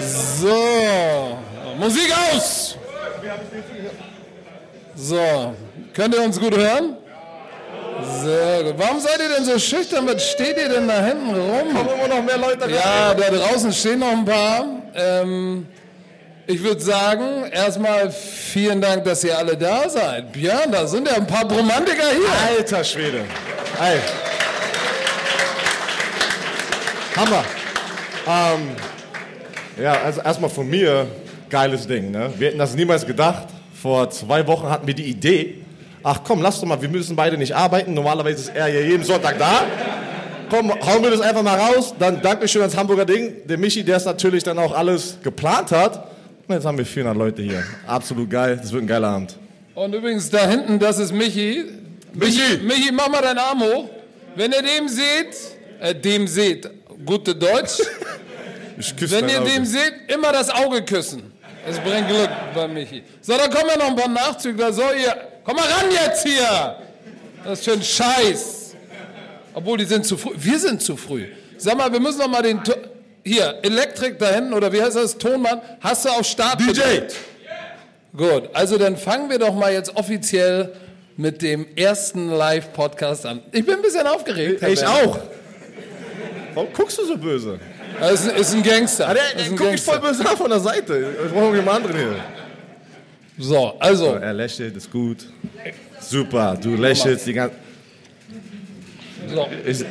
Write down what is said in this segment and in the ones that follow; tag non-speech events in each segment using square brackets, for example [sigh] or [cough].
So, Musik aus! So, könnt ihr uns gut hören? Sehr gut. Warum seid ihr denn so schüchtern? Was steht ihr denn da hinten rum? Kommen immer noch mehr Leute rein. Ja, da draußen stehen noch ein paar. Ähm, ich würde sagen, erstmal vielen Dank, dass ihr alle da seid. Björn, da sind ja ein paar Romantiker hier. Alter Schwede. Ey. Hammer. Ähm, ja, also erstmal von mir, geiles Ding. Ne? Wir hätten das niemals gedacht. Vor zwei Wochen hatten wir die Idee, ach komm, lass doch mal, wir müssen beide nicht arbeiten. Normalerweise ist er ja jeden Sonntag da. Komm, hauen wir das einfach mal raus. Dann Dankeschön ans Hamburger Ding. Der Michi, der es natürlich dann auch alles geplant hat. Und jetzt haben wir 400 Leute hier. Absolut geil. Das wird ein geiler Abend. Und übrigens da hinten, das ist Michi. Michi! Michi, mach mal deinen Arm hoch. Wenn ihr dem seht, äh, dem seht, gute Deutsch. [laughs] Ich Wenn ihr Auge. dem seht, immer das Auge küssen. Es bringt Glück bei Michi. So, da kommen ja noch ein paar Nachzügler. So, ihr, komm mal ran jetzt hier. Das ist schön Scheiß. Obwohl, die sind zu früh. Wir sind zu früh. Sag mal, wir müssen noch mal den... To hier, Elektrik da hinten, oder wie heißt das? Tonmann. Hast du auf Start DJ! gedrückt? Gut, also dann fangen wir doch mal jetzt offiziell mit dem ersten Live-Podcast an. Ich bin ein bisschen aufgeregt. Ich Werner. auch. Warum guckst du so böse? Das ist, ist ein Gangster. Ah, der, ist der guckt mich voll böse an von der Seite. Ich brauche jemand anderen hier. So, also, Er lächelt, ist gut. Super, du lächelst die ganze... so. Ist,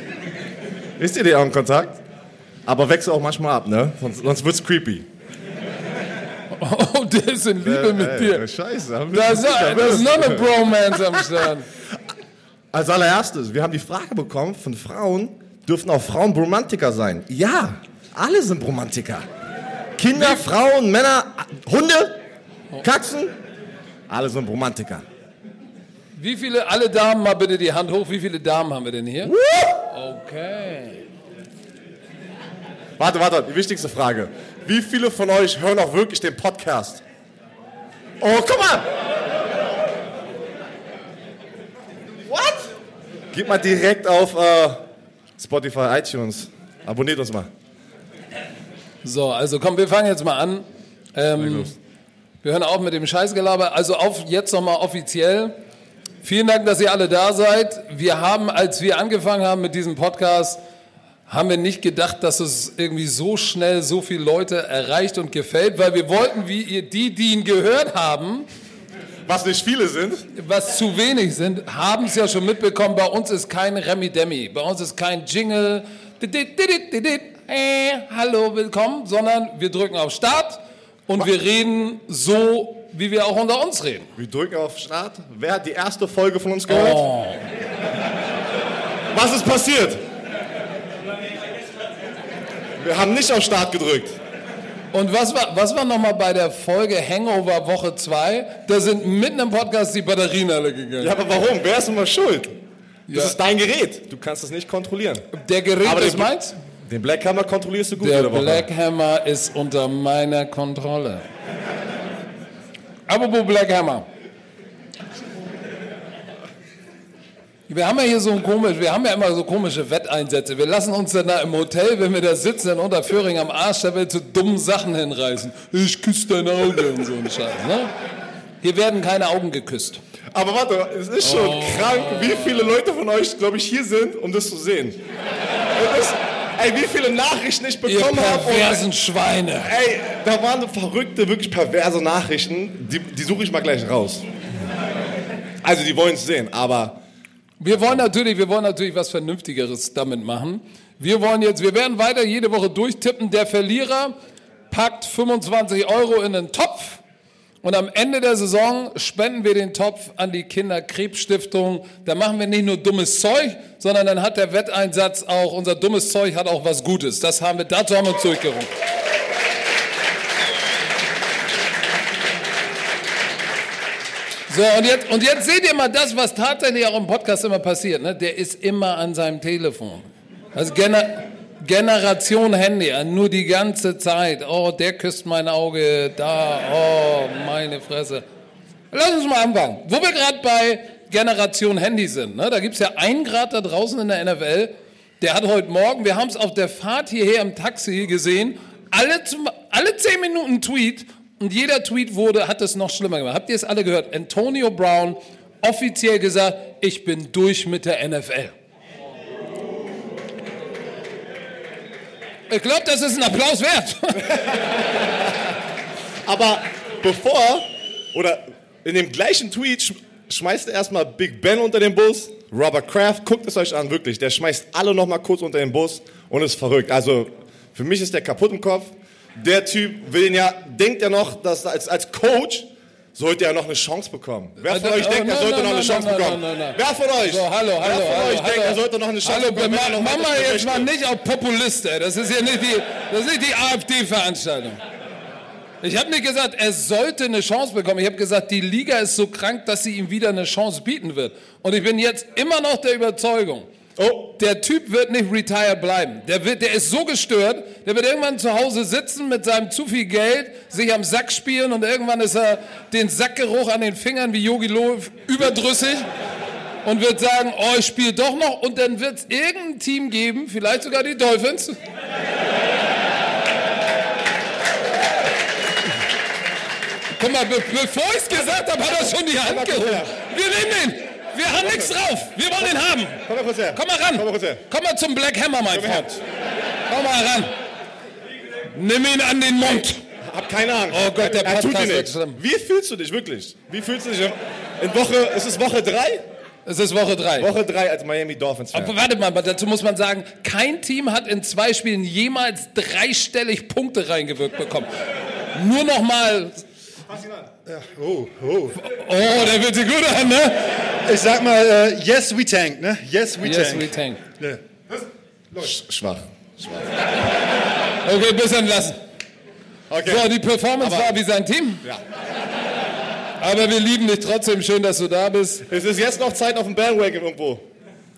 ist dir die Augenkontakt? Aber wechsel auch manchmal ab, ne? Sonst, sonst wird's creepy. Oh, der ist in Liebe mit Ey, dir. Scheiße. Da ist, da ist noch eine Bromance am Start. Als allererstes, wir haben die Frage bekommen von Frauen, dürfen auch Frauen Bromantiker sein? Ja, alle sind Bromantiker. Kinder, Frauen, Männer, Hunde, Katzen, alle sind Bromantiker. Wie viele, alle Damen, mal bitte die Hand hoch. Wie viele Damen haben wir denn hier? Okay. Warte, warte, die wichtigste Frage. Wie viele von euch hören auch wirklich den Podcast? Oh, guck mal! What? Gib mal direkt auf äh, Spotify, iTunes. Abonniert uns mal. So, also komm, wir fangen jetzt mal an. Ähm, wir hören auf mit dem Scheißgelaber. Also auf jetzt nochmal offiziell. Vielen Dank, dass ihr alle da seid. Wir haben, als wir angefangen haben mit diesem Podcast, haben wir nicht gedacht, dass es irgendwie so schnell so viele Leute erreicht und gefällt, weil wir wollten, wie ihr die, die ihn gehört haben, Was nicht viele sind. was zu wenig sind, haben es ja schon mitbekommen. Bei uns ist kein Remi Demi, bei uns ist kein Jingle, didit, äh, hallo, willkommen, sondern wir drücken auf Start und wir reden so, wie wir auch unter uns reden. Wir drücken auf Start. Wer hat die erste Folge von uns gehört? Oh. Was ist passiert? Wir haben nicht auf Start gedrückt. Und was war, was war nochmal bei der Folge Hangover Woche 2? Da sind mitten im Podcast die Batterien alle gegangen. Ja, aber warum? Wer ist immer schuld? Das Ja. ist dein Gerät. Du kannst es nicht kontrollieren. Der Gerät Aber ist meins? Den Black Hammer kontrollierst du gut Der. Black Hammer ist unter meiner Kontrolle. Apropos Black Hammer. Wir haben ja hier so ein komisch, wir haben ja immer so komische Wetteinsätze. Wir lassen uns dann da im Hotel, wenn wir da sitzen in Unterföhring am Arsch, da wird zu dummen Sachen hinreißen. Ich küsse dein Auge und so ein Scheiß, ne? Hier werden keine Augen geküsst. Aber warte, es ist schon Oh. krank, wie viele Leute von euch, glaube ich, hier sind, um das zu sehen. Ist, ey, wie viele Nachrichten ich bekommen habe. perversen Schweine. Ey, da waren so verrückte, wirklich perverse Nachrichten. Die, die suche ich mal gleich raus. Also, die wollen es sehen, aber Wir wollen natürlich, wir wollen natürlich was Vernünftigeres damit machen. Wir wollen jetzt, wir werden weiter jede Woche durchtippen. Der Verlierer packt 25 Euro in den Topf und am Ende der Saison spenden wir den Topf an die Kinderkrebsstiftung. Da machen wir nicht nur dummes Zeug, sondern dann hat der Wetteinsatz auch, unser dummes Zeug hat auch was Gutes. Das haben wir, dazu haben wir uns durchgerungen. So, und jetzt, und jetzt seht ihr mal das, was tatsächlich auch im Podcast immer passiert. Ne? Der ist immer an seinem Telefon. Also Gener Generation Handy, nur die ganze Zeit. Oh, der küsst mein Auge, da, oh, meine Fresse. Lass uns mal anfangen. Wo wir gerade bei Generation Handy sind, ne? da gibt es ja einen Grad da draußen in der NFL, Der hat heute Morgen, wir haben es auf der Fahrt hierher im Taxi gesehen, alle, zum, alle zehn Minuten Tweet und jeder Tweet wurde, hat es noch schlimmer gemacht. Habt ihr es alle gehört? Antonio Brown offiziell gesagt, ich bin durch mit der NFL. Ich glaube, das ist ein Applaus wert. [laughs] Aber bevor, oder in dem gleichen Tweet sch schmeißt er erstmal Big Ben unter den Bus, Robert Kraft, guckt es euch an, wirklich. Der schmeißt alle nochmal kurz unter den Bus und ist verrückt. Also für mich ist der kaputt im Kopf. Der Typ will ja, denkt ja noch, dass als, als Coach sollte er noch eine Chance bekommen. Wer von Äh, euch denkt, er sollte noch eine Chance bekommen? Wer von euch? So, hallo, hallo, Wer von hallo, euch denkt, hallo. er sollte noch eine Chance Hallo, bekommen? er mach, mal jetzt mal nicht auf Populist, ey. Das ist ja nicht die, das ist nicht die AfD-Veranstaltung. Ich habe nicht gesagt, er sollte eine Chance bekommen. Ich habe gesagt, die Liga ist so krank, dass sie ihm wieder eine Chance bieten wird. Und ich bin jetzt immer noch der Überzeugung, Oh, der Typ wird nicht retired bleiben. Der, wird, der ist so gestört, der wird irgendwann zu Hause sitzen mit seinem zu viel Geld, sich am Sack spielen und irgendwann ist er den Sackgeruch an den Fingern wie Yogi Löw überdrüssig und wird sagen, oh, ich spiele doch noch und dann wird es irgendein Team geben, vielleicht sogar die Dolphins. Guck mal, be bevor ich es gesagt habe, hat er schon die Hand her. Wir nehmen ihn. Wir haben nichts drauf. Wir wollen ihn haben. komm mal kurz her. Komm mal ran. Komm mal kurz her. Komm mal zum Black Hammer, mein Komm. Freund. Komm mal ran. Nimm ihn an den Mund. Hab keine Angst. Oh Gott, der er, er tut Podcast dir wird nichts. schlimm. Wie fühlst du dich wirklich? Wie fühlst du dich? In Woche, ist es Woche drei? Es ist Woche drei. Woche drei als Miami Dolphins Fan. Aber warte mal, dazu muss man sagen, kein Team hat in zwei Spielen jemals dreistellig Punkte reingewirkt bekommen. Nur noch mal. Oh, oh. Oh, der wird sich gut an, ne? Ich sag mal, äh, yes, we tank, ne? Yes, we Yes, tank. we tank. Ja. Sch- Schwach. Okay, bis entlassen. Okay. So, die Performance war wie sein Team. Ja. Aber wir lieben dich trotzdem. Schön, dass du da bist. Es ist jetzt noch Zeit, auf dem Bandwagon irgendwo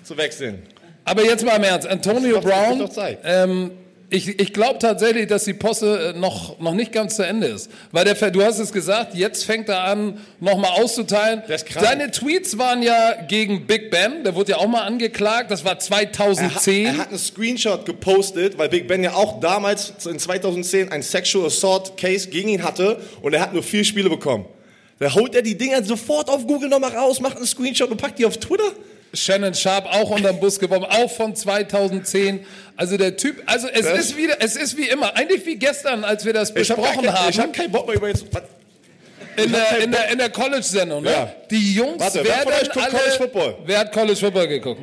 zu wechseln. Aber jetzt mal im Ernst. Antonio Brown, ähm, ich, ich glaube tatsächlich, dass die Posse äh, noch, noch nicht ganz zu Ende ist. Weil der, du hast es gesagt, jetzt fängt er an, nochmal auszuteilen. Der ist krank. Seine Tweets waren ja gegen Big Ben, der wurde ja auch mal angeklagt, das war Er hat, 2010. er hat einen Screenshot gepostet, weil Big Ben ja auch damals in 2010 ein Sexual Assault Case gegen ihn hatte und er hat nur vier Spiele bekommen. Da holt er die Dinger sofort auf Google nochmal raus, macht einen Screenshot und packt die auf Twitter. Shannon Sharp auch unterm Bus geworfen, auch von 2010. Also der Typ, also es Das- ist wieder, es ist wie immer, eigentlich wie gestern, als wir das Ich habe besprochen haben. ich hab keinen Bock mehr über jetzt. In der, in der, in der College-Sendung, ne? Ja. Die Jungs Warte, wer werden von euch guckt alle... College Football? Wer hat College Football geguckt?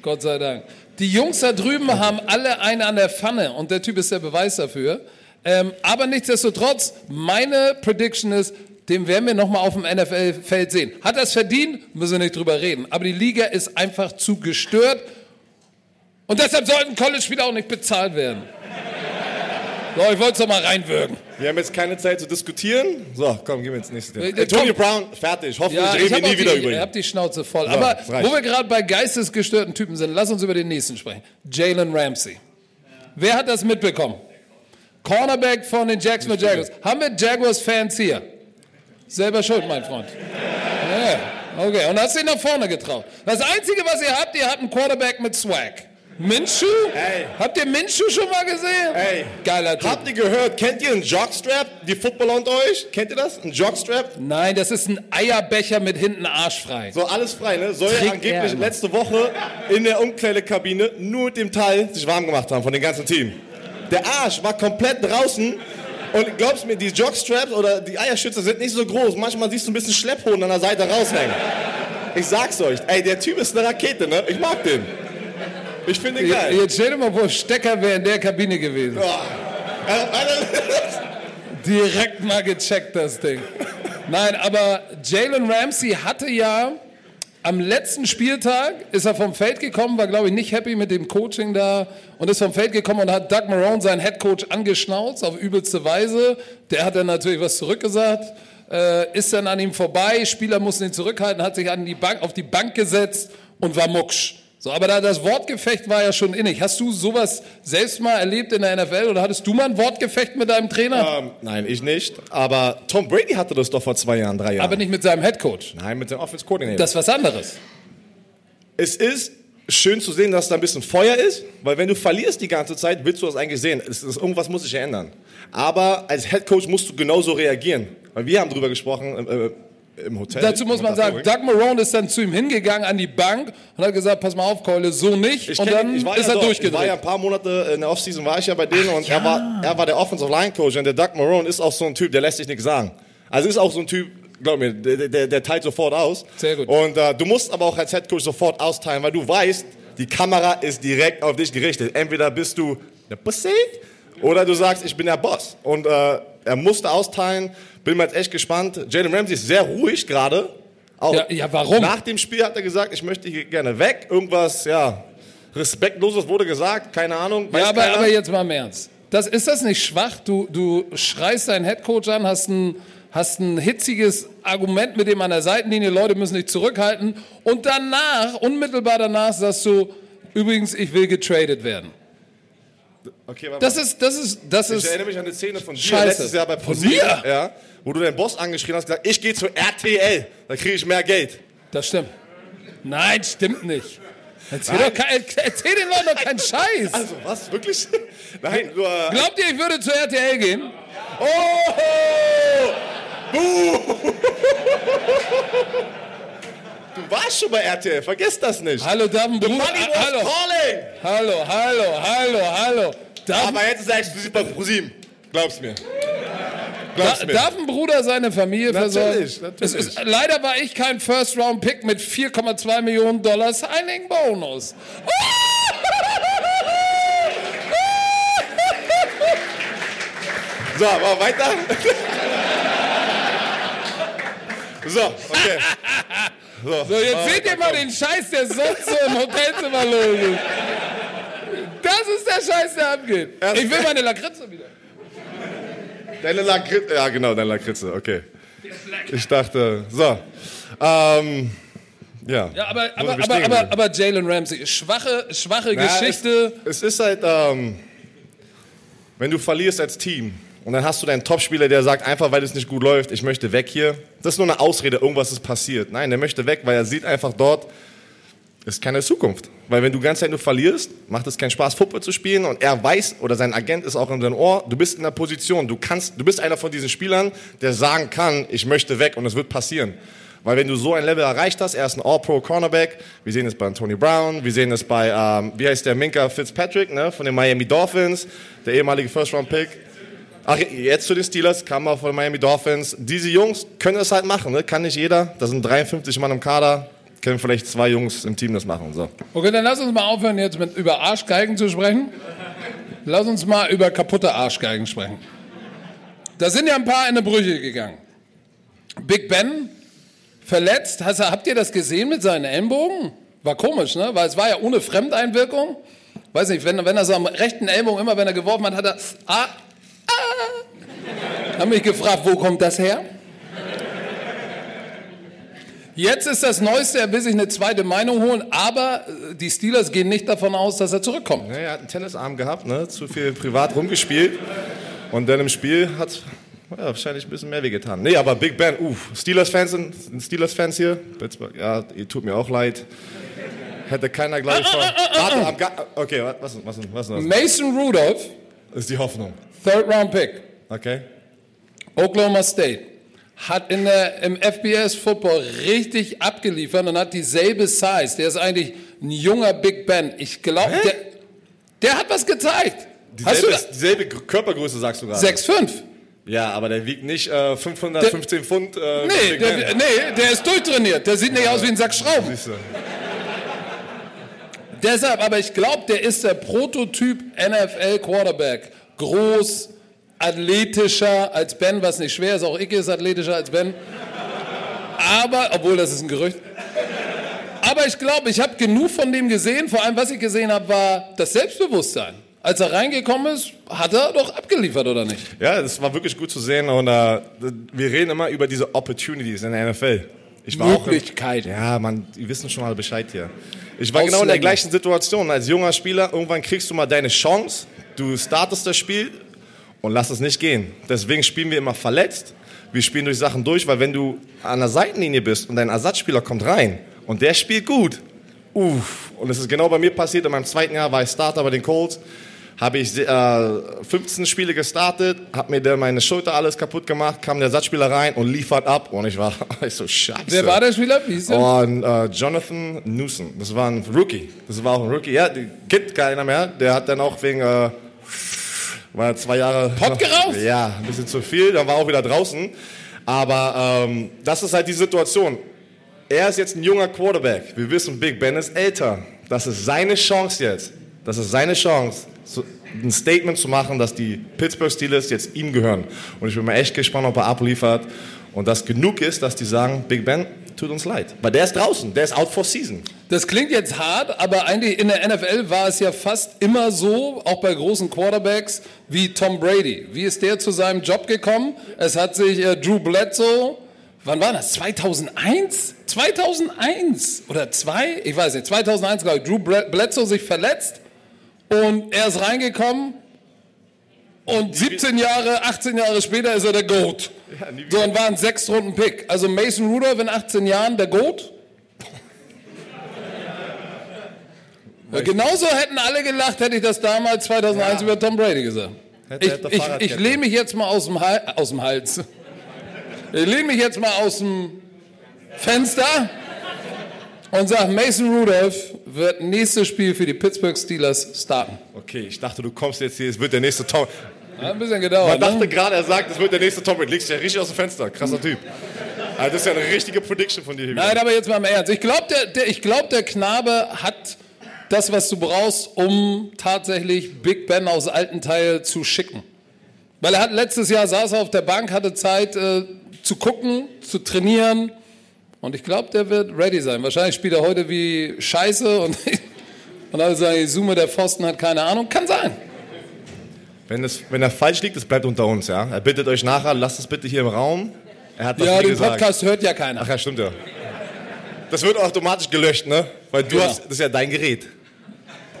Gott sei Dank. Die Jungs da drüben haben alle eine an der Pfanne und der Typ ist der Beweis dafür. Ähm, aber nichtsdestotrotz, meine Prediction ist, den werden wir nochmal auf dem NFL-Feld sehen. Hat er es verdient? Müssen wir nicht drüber reden. Aber die Liga ist einfach zu gestört und deshalb sollten College-Spieler auch nicht bezahlt werden. So, ich wollte es doch mal reinwürgen. Wir haben jetzt keine Zeit zu diskutieren. So, komm, gehen wir ins nächste Thema. Äh, Antonio. Brown, fertig. Hoffentlich Ja, reden wir nie wieder die, über ihr ihn. habt die Schnauze voll. So, Aber das wo wir gerade bei geistesgestörten Typen sind, lass uns über den nächsten sprechen. Jalen Ramsey. Wer hat das mitbekommen? Cornerback von den Jacksonville Jaguars. Haben wir Jaguars-Fans hier? Selber schuld, mein Freund. Ja, okay, und hast dich nach vorne getraut. Das Einzige, was ihr habt, ihr habt einen Quarterback mit Swag. Minshew? Ey. Habt ihr Minshew schon mal gesehen? Ey, Geiler Typ. Habt ihr gehört? Kennt ihr einen Jockstrap? Die Footballer unter euch? Kennt ihr das? Ein Jockstrap? Nein, das ist ein Eierbecher mit hinten arschfrei. So, alles frei, ne? Soll ja er angeblich letzte Woche in der Umkleidekabine nur mit dem Teil sich warm gemacht haben von dem ganzen Team. Der Arsch war komplett draußen und glaubst mir, die Jockstraps oder die Eierschützer sind nicht so groß. Manchmal siehst du ein bisschen Schlepphoden an der Seite raushängen. Ich sag's euch, ey, der Typ ist eine Rakete, ne? Ich mag den. Ich finde den geil. Jetzt stell dir mal vor, Stecker wäre in der Kabine gewesen. Äh, Alter, Direkt mal gecheckt, das Ding. Nein, aber Jalen Ramsey hatte ja am letzten Spieltag ist er vom Feld gekommen, war glaube ich nicht happy mit dem Coaching da und ist vom Feld gekommen und hat Doug Marone, seinen Headcoach, angeschnauzt auf übelste Weise. Der hat dann natürlich was zurückgesagt, äh, ist dann an ihm vorbei, Spieler mussten ihn zurückhalten, hat sich an die Bank, auf die Bank gesetzt und war mucksch. So, aber da, das Wortgefecht war ja schon innig. Hast du sowas selbst mal erlebt in der NFL oder hattest du mal ein Wortgefecht mit deinem Trainer? ähm, nein, ich nicht. Aber Tom Brady hatte das doch vor zwei Jahren, drei Jahren. Aber nicht mit seinem Headcoach. nein, mit dem Offense Coordinator. Das ist was anderes. Es ist schön zu sehen, dass da ein bisschen Feuer ist, weil wenn du verlierst die ganze Zeit, willst du das eigentlich sehen. Es ist, irgendwas muss sich ändern. Aber als Head Coach musst du genauso reagieren. Weil wir haben drüber gesprochen äh, im Hotel. Dazu muss man sagen, Doug Marone ist dann zu ihm hingegangen an die Bank und hat gesagt, pass mal auf, Keule, so nicht. Ich und kenn- dann ist ja er durchgedreht. Ich war ja ein paar Monate in der Offseason, war ich ja bei denen und er, war, er war der Offensive Line Coach und der Doug Marone ist auch so ein Typ, der lässt sich nichts sagen. Also ist auch so ein Typ, glaub mir, der, der, der teilt sofort aus. Sehr gut. Und äh, du musst aber auch als Head Coach sofort austeilen, weil du weißt, die Kamera ist direkt auf dich gerichtet. Entweder bist du der Pussy oder du sagst, ich bin der Boss. Und äh, er musste austeilen. Bin mal jetzt echt gespannt. Jalen Ramsey ist sehr ruhig gerade. Auch Ja, ja, warum? Nach dem Spiel hat er gesagt, ich möchte hier gerne weg. Irgendwas, ja, respektloses wurde gesagt. Keine Ahnung. Ja, aber, keiner. aber jetzt mal im Ernst. Das, ist das nicht schwach? Du, du schreist deinen Headcoach an, hast ein, hast ein hitziges Argument mit dem an der Seitenlinie, Leute müssen dich zurückhalten. Und danach, unmittelbar danach, sagst du, übrigens, ich will getradet werden. Okay, warte Das ist, das ist, das Ich ist. erinnere mich an eine Szene von dir Scheiße. letztes Jahr bei Von ProSieben, mir? ja, wo du deinen Boss angeschrien hast, gesagt, ich gehe zu RTL, da kriege ich mehr Geld. Das stimmt. Nein, stimmt nicht. Erzähl, Nein. doch kein, erzähl den Leuten doch keinen Scheiß. Also was, wirklich? [laughs] Nein, du, äh, Glaubt ihr, ich würde zu RTL gehen? oh, Buh. [laughs] Du warst schon bei RTL, vergiss das nicht. Hallo, ein Bruder. Money was Hallo, calling. hallo, hallo, hallo, hallo. Darf, Aber jetzt ist er exklusiv bei ProSieben. Glaub's mir. Glaub's mir. darf ein Bruder seine Familie versorgen? Natürlich, natürlich. Es ist, leider war ich kein First-Round-Pick mit 4,2 Millionen Dollar Signing-Bonus. So, aber weiter. [laughs] So, okay. So, jetzt seht ihr mal den Scheiß, der sonst so im Hotelzimmer los ist. Das ist der Scheiß, der abgeht. Ich will meine Lakritze wieder. Deine Lakritze, ja genau, deine Lakritze, okay. Ich dachte, so. Ähm, ja. Ja, aber, aber, aber, aber, aber Jalen Ramsey, schwache, schwache Ja, Geschichte. Es, es ist halt, ähm, wenn du verlierst als Team und dann hast du deinen Topspieler, der sagt, einfach weil es nicht gut läuft, ich möchte weg hier. Das ist nur eine Ausrede, irgendwas ist passiert. Nein, der möchte weg, weil er sieht einfach dort, ist keine Zukunft. Weil wenn du die ganze Zeit nur verlierst, macht es keinen Spaß, Football zu spielen. Und er weiß, oder sein Agent ist auch in deinem Ohr, du bist in der Position, du kannst, du bist einer von diesen Spielern, der sagen kann, ich möchte weg und es wird passieren. Weil wenn du so ein Level erreicht hast, er ist ein All-Pro-Cornerback, wir sehen es bei Tony Brown, wir sehen es bei, ähm, wie heißt der, Minka Fitzpatrick, ne, von den Miami Dolphins, der ehemalige First-Round-Pick. Ach, jetzt zu den Steelers, kam auch von Miami Dolphins. Diese Jungs können es halt machen, ne? kann nicht jeder. Da sind 53 Mann im Kader, können vielleicht zwei Jungs im Team das machen. So. Okay, dann lass uns mal aufhören, jetzt mit, über Arschgeigen zu sprechen. Lass uns mal über kaputte Arschgeigen sprechen. Da sind ja ein paar in die Brüche gegangen. Big Ben verletzt. Hast, habt ihr das gesehen mit seinen Ellenbogen? War komisch, ne? Weil es war ja ohne Fremdeinwirkung. Weiß nicht, wenn, wenn er so am rechten Ellbogen, immer wenn er geworfen hat, hat er. Ah, ah. Hab mich gefragt, wo kommt das her? Jetzt ist das Neueste, er will sich eine zweite Meinung holen, aber äh, die Steelers gehen nicht davon aus, dass er zurückkommt. Ja, er hat einen Tennisarm gehabt, ne? zu viel privat rumgespielt. Und dann im Spiel hat ja, wahrscheinlich ein bisschen mehr wehgetan. Nee, aber Big Ben, uff. Steelers-Fans sind, Steelers-Fans hier? Pittsburgh, Ja, ihr tut mir auch leid. Hätte keiner gleich vor. Warte, am Ga okay, was, was, was, was, was Mason Rudolph, ist die Hoffnung? Third Round Pick, Okay? Oklahoma State, hat in der, im FBS Football richtig abgeliefert und hat dieselbe Size. Der ist eigentlich ein junger Big Ben. Ich glaube, der, der hat was gezeigt. Hast du Dieselbe, dieselbe Gr- Körpergröße sagst du gerade. 6'5? Ja, aber der wiegt nicht äh, 515 Pfund. Äh, Nee, der, Ben. nee, der ist durchtrainiert. Der sieht nicht aus wie ein Sack Schrauben. Siehst du. Deshalb, aber ich glaube, der ist der Prototyp NFL Quarterback. Groß, athletischer als Ben, was nicht schwer ist. Auch Icke ist athletischer als Ben. Aber, obwohl das ist ein Gerücht. Aber ich glaube, ich habe genug von dem gesehen. Vor allem, was ich gesehen habe, war das Selbstbewusstsein. Als er reingekommen ist, hat er doch abgeliefert, oder nicht? Ja, das war wirklich gut zu sehen und äh, wir reden immer über diese Opportunities in der NFL. Ich war auch im, Möglichkeit. ja, man, die wissen schon mal Bescheid hier. Ich war genau in der Ausländer. gleichen Situation. Als junger Spieler, irgendwann kriegst du mal deine Chance, du startest das Spiel und lass es nicht gehen. Deswegen spielen wir immer verletzt. Wir spielen durch Sachen durch, weil wenn du an der Seitenlinie bist und dein Ersatzspieler kommt rein und der spielt gut Uff. Und es ist genau bei mir passiert. In meinem zweiten Jahr war ich Starter bei den Colts. Habe ich äh, 15 Spiele gestartet, habe mir dann meine Schulter alles kaputt gemacht, kam der Ersatzspieler rein und liefert ab. Und ich war [laughs] ich so scheiße. Wer war der Spieler? Wie hieß der? Und äh, Jonathan Newsom, das war ein Rookie. Das war auch ein Rookie. Ja, die gibt keiner mehr. Der hat dann auch wegen äh, war zwei Jahre Pott geraucht? Ja, ein bisschen zu viel. Dann war auch wieder draußen. Aber ähm, das ist halt die Situation. Er ist jetzt ein junger Quarterback. Wir wissen, Big Ben ist älter. Das ist seine Chance jetzt. Das ist seine Chance, ein Statement zu machen, dass die Pittsburgh Steelers jetzt ihm gehören. Und ich bin mal echt gespannt, ob er abliefert. Und das genug ist, dass die sagen, Big Ben, tut uns leid. Weil der ist draußen, der ist out for season. Das klingt jetzt hart, aber eigentlich in der NFL war es ja fast immer so, auch bei großen Quarterbacks, wie Tom Brady. Wie ist der zu seinem Job gekommen? Es hat sich äh, Drew Bledsoe, wann war das? 2001? 2001 oder 2? Ich weiß nicht, 2001 glaube ich. Drew Bledsoe sich verletzt und er ist reingekommen und 17 Jahre, 18 Jahre später ist er der GOAT. so, und war ein Sechstrunden-Pick. Also Mason Rudolph in 18 Jahren der GOAT. Genauso hätten alle gelacht, hätte ich das damals 2001 ja. über Tom Brady gesagt. Hätte, ich, ich, ich lehne mich jetzt mal aus dem, aus dem Hals. Ich lehne mich jetzt mal aus dem Fenster und sage, Mason Rudolph wird nächstes Spiel für die Pittsburgh Steelers starten. Okay, ich dachte, du kommst jetzt hier, es wird der nächste Tom. Hat ein bisschen gedauert. Man dachte ne? gerade, er sagt, es wird der nächste Tom. Legst ja richtig aus dem Fenster. Krasser Typ. Also das ist ja eine richtige Prediction von dir. Hier Nein, aber jetzt mal im Ernst. Ich glaube, der, der, glaub, der Knabe hat das, was du brauchst, um tatsächlich Big Ben aus alten Teil zu schicken. Weil er hat letztes Jahr saß er auf der Bank, hatte Zeit äh, zu gucken, zu trainieren. Und ich glaube, der wird ready sein. Wahrscheinlich spielt er heute wie Scheiße und, [laughs] und alle sagen, zoome, der Pfosten hat keine Ahnung. Kann sein. Wenn, es, wenn er falsch liegt, das bleibt unter uns, ja. Er bittet euch nachher, lasst es bitte hier im Raum. Er hat ja, den gesagt. Podcast hört ja keiner. Ach ja, stimmt ja. Das wird automatisch gelöscht, ne? Weil du, ja. Hast, das ist ja dein Gerät.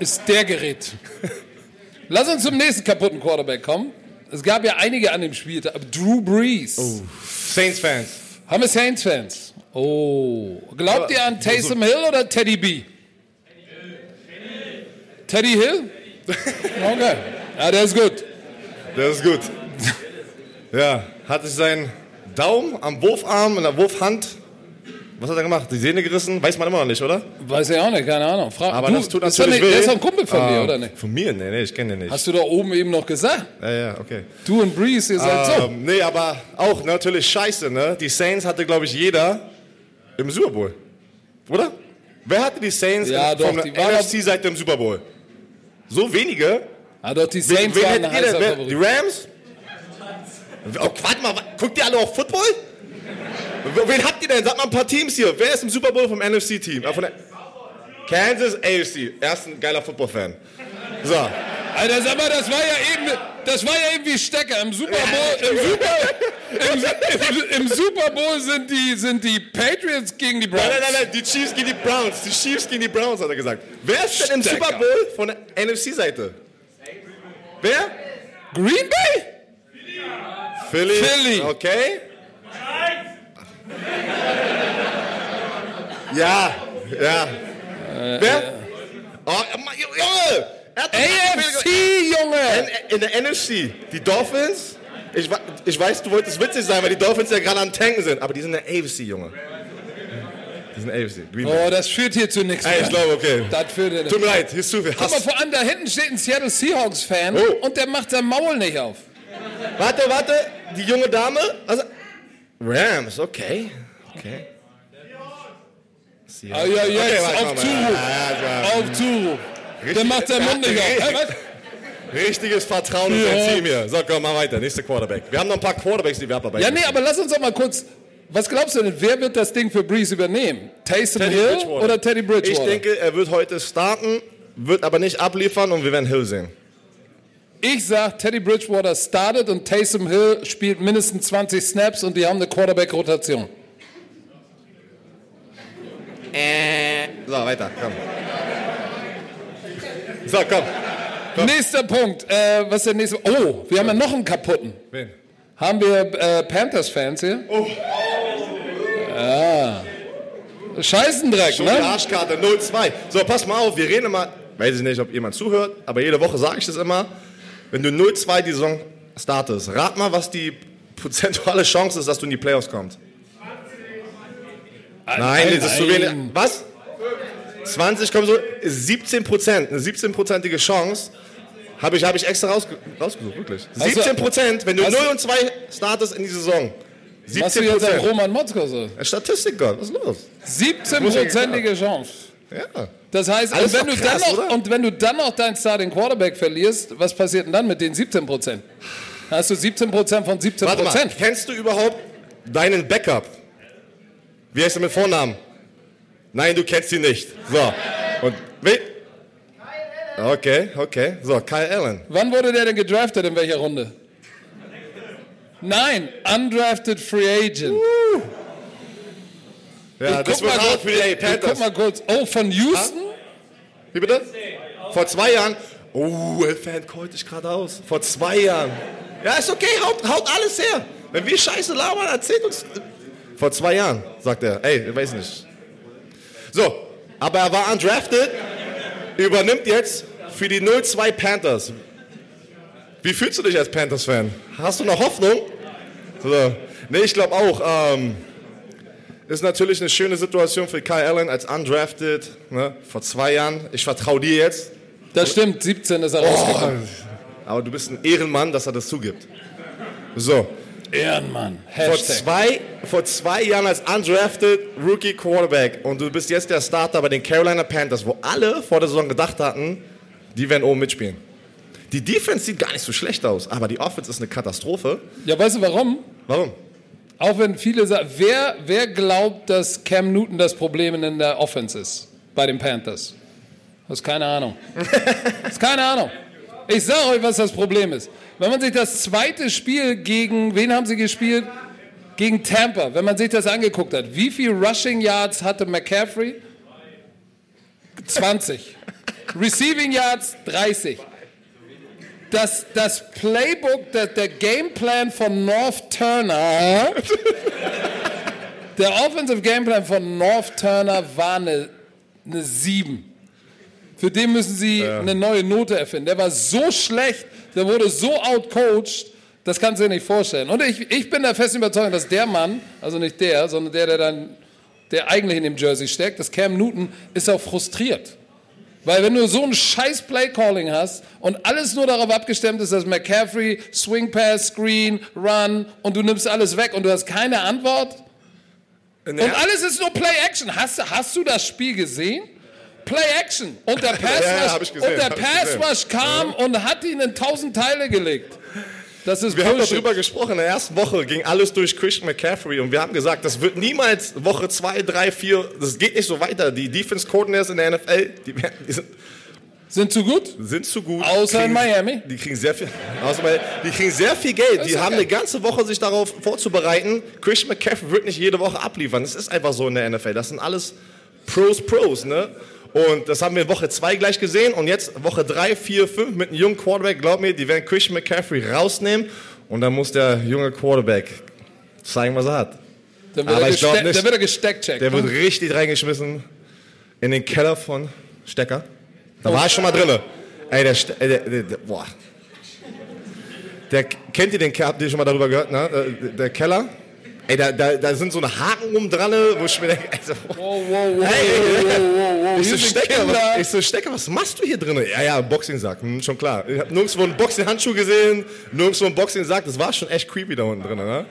Ist der Gerät. [laughs] Lass uns zum nächsten kaputten Quarterback kommen. Es gab ja einige an dem Spieltag. Drew Brees. Oh. Saints-Fans. Haben wir Saints-Fans? Oh. Glaubt ihr an Taysom Hill oder Teddy B? Teddy Hill? [laughs] Okay. Ja, der ist gut. Der ist gut. Ja, hatte seinen Daumen am Wurfarm in der Wurfhand. Was hat er gemacht? Die Sehne gerissen? Weiß man immer noch nicht, oder? Weiß ich auch nicht, keine Ahnung. Frag, Aber du, das tut natürlich nicht, weh. Der ist doch ein Kumpel von ah, dir, oder nicht? Von mir? Nee, nee, ich kenne den nicht. Hast du da oben eben noch gesagt? Ja, ja, okay. Du und Breeze, ihr seid ähm, so. Nee, aber auch natürlich scheiße, ne? Die Saints hatte, glaube ich, jeder im Super Bowl. Oder? Wer hatte die Saints ja, doch, von der NFC-Seite im Super Bowl? So wenige? Ah, doch, die Saints wen, wen waren wer, Die Rams? Oh, warte mal, guckt ihr alle auf Football? Wen habt ihr denn? Sagt mal ein paar Teams hier. Wer ist im Super Bowl vom NFC-Team? Äh, Kansas AFC. Erst ein geiler Football-Fan. So. Alter, sag mal, das war ja eben, das war ja irgendwie Stecker. Im Super Bowl, im Super, im, im, im Super Bowl sind die, sind die Patriots gegen die Browns. Nein, nein, nein, die Chiefs gegen die Browns. Die Chiefs gegen die Browns, hat er gesagt. Wer ist denn im Super Bowl von der NFC-Seite? Wer? Green Bay? Philly. Philly. Okay. Ja, ja. Äh, Wer? Äh. Oh, Junge! AFC, Junge! In, in, der NFC, die Dolphins. Ich, ich weiß, du wolltest witzig sein, weil die Dolphins ja gerade am Tanken sind, aber die sind in der AFC, Junge. Die sind AFC. Green oh, das führt hier zu nichts mehr. Ich glaube, okay. Das führt Tut mir leid, hier ist zu viel Hass. Guck mal, vor allem da hinten steht ein Seattle Seahawks-Fan oh. und der macht sein Maul nicht auf. Warte, warte, die junge Dame. Also, Rams, okay. Okay. Ah, ja, jetzt, okay, auf Zuruf. Auf Zuruf. Der macht seinen Mund nicht auf. Richtiges Vertrauen in sein Team hier. So, komm, mal weiter. Nächster Quarterback. Wir haben noch ein paar Quarterbacks, die wir abarbeiten. Ja, nee, aber lass uns doch mal kurz. Was glaubst du denn, wer wird das Ding für Breeze übernehmen? Taysom Hill oder Teddy Bridgewater? Ich denke, er wird heute starten, wird aber nicht abliefern und wir werden Hill sehen. Ich sag, Teddy Bridgewater startet und Taysom Hill spielt mindestens 20 Snaps und die haben eine Quarterback-Rotation. Äh. So, weiter, komm. So, komm. komm. Nächster Punkt. Äh, was ist der nächste? Oh, wir haben ja noch einen kaputten. Wen? Haben wir äh, Panthers-Fans hier? Oh. Ja. Scheißendreck, Schon die ne? Arschkarte 0-2. So, pass mal auf, wir reden immer, weiß ich nicht, ob jemand zuhört, aber jede Woche sage ich das immer. Wenn du 0-2 die Saison startest, rat mal, was die prozentuale Chance ist, dass du in die Playoffs kommst. Nein, das ist zu wenig. Was? 20 kommen so, 17 Prozent, eine 17-prozentige Chance. Habe ich, hab ich extra rausge rausgesucht, wirklich. 17 Prozent, wenn du hast du- 0 und 2 startest in die Saison. Was du 17 jetzt Prozent. Roman Motzko so? Statistiker, was ist los? 17-prozentige Chance. Ja. Das heißt, Alles und wenn, du krass, dann noch, oder? und wenn du dann noch deinen Starting Quarterback verlierst, was passiert denn dann mit den 17 Prozent? Hast du 17 Prozent von 17 Warte mal, Prozent? kennst du überhaupt deinen Backup? Wie heißt er mit Vornamen? Nein, du kennst ihn nicht. So. Und wie? Okay, okay. So, Kyle Allen. Wann wurde der denn gedraftet? In welcher Runde? Nein, undrafted Free Agent. Ja, Ich das wird kurz- für die Panthers. Guck mal kurz. Oh, von Houston? Wie bitte? Vor zwei Jahren. Oh, Fan callt dich gerade aus. Vor zwei Jahren. Ja, ist okay, haut, haut alles her. Wenn wir Scheiße labern, erzählt uns. Vor zwei Jahren, sagt er. Ey, ich weiß nicht. So, aber er war undrafted, übernimmt jetzt für die 02 Panthers. Wie fühlst du dich als Panthers-Fan? Hast du noch Hoffnung? So. Nee, ich glaube auch. Ähm, ist natürlich eine schöne Situation für Kyle Allen als undrafted, ne, vor zwei Jahren. Ich vertraue dir jetzt. Das stimmt, 17 ist er rausgekommen. Aber du bist ein Ehrenmann, dass er das zugibt. So, Ehrenmann. vor zwei, vor zwei Jahren als undrafted Rookie Quarterback und du bist jetzt der Starter bei den Carolina Panthers, wo alle vor der Saison gedacht hatten, die werden oben mitspielen. Die Defense sieht gar nicht so schlecht aus, aber die Offense ist eine Katastrophe. Ja, weißt du warum? Warum? Auch wenn viele sagen, wer, wer glaubt, dass Cam Newton das Problem in der Offense ist bei den Panthers? Das ist keine Ahnung. [laughs] Das ist keine Ahnung. Ich sage euch, was das Problem ist. Wenn man sich das zweite Spiel gegen, wen haben sie gespielt? Gegen Tampa. Wenn man sich das angeguckt hat, wie viel Rushing Yards hatte McCaffrey? 20. Receiving Yards 30. Das, das Playbook, der, der Gameplan von North Turner, der Offensive Gameplan von North Turner war eine, eine 7. Für den müssen sie eine neue Note erfinden. Der war so schlecht, der wurde so outcoached, das kannst du dir nicht vorstellen. Und ich, ich bin der festen Überzeugung, dass der Mann, also nicht der, sondern der, der dann, der eigentlich in dem Jersey steckt, das Cam Newton, ist auch frustriert. Weil wenn du so ein scheiß Play-Calling hast und alles nur darauf abgestimmt ist, dass McCaffrey Swing Pass, Screen, Run und du nimmst alles weg und du hast keine Antwort und alles ist nur Play-Action. Hast, hast du das Spiel gesehen? Play-Action. Und der Pass, [laughs] Ja, ja, Rush, gesehen, und der Pass. Rush kam und hat ihn in tausend Teile gelegt. Das ist Wir haben Bullshit. darüber gesprochen, in der ersten Woche ging alles durch Christian McCaffrey und wir haben gesagt, das wird niemals Woche 2, 3, 4, das geht nicht so weiter. Die Defense Coordinators in der NFL, die, die sind, Sind zu gut? sind zu gut. Außer in Kriegen- Miami. Die kriegen sehr viel, außer Miami. die kriegen sehr viel Geld. Das Die haben okay. eine ganze Woche sich darauf vorzubereiten. Christian McCaffrey wird nicht jede Woche abliefern. Das ist einfach so in der NFL. Das sind alles Pros, Pros, ne? Und das haben wir in Woche 2 gleich gesehen. Und jetzt Woche 3, 4, 5 mit einem jungen Quarterback. Glaub mir, die werden Christian McCaffrey rausnehmen. Und dann muss der junge Quarterback zeigen, was er hat. Dann wird, Aber er, ich nicht. dann wird er gesteckcheckt. Der wird richtig reingeschmissen in den Keller von Stecker. Da war ich schon mal drinne. Ey, der, Ste- der, der, der boah. Der, kennt ihr den Keller? Habt ihr schon mal darüber gehört, ne? Der Keller? Ey, da, da, da sind so eine Haken um dran, wo ich mir denke, also, Wow, wow, wow, Hey, wow, wow, ich so, Stecker, was, ich so, Stecker, was machst du hier drin? Ja, ja, Boxingsack, hm, schon klar. Ich hab nirgendwo einen Boxing-Handschuh gesehen, nirgendwo einen Boxing-Sack, das war schon echt creepy da unten drin, ne?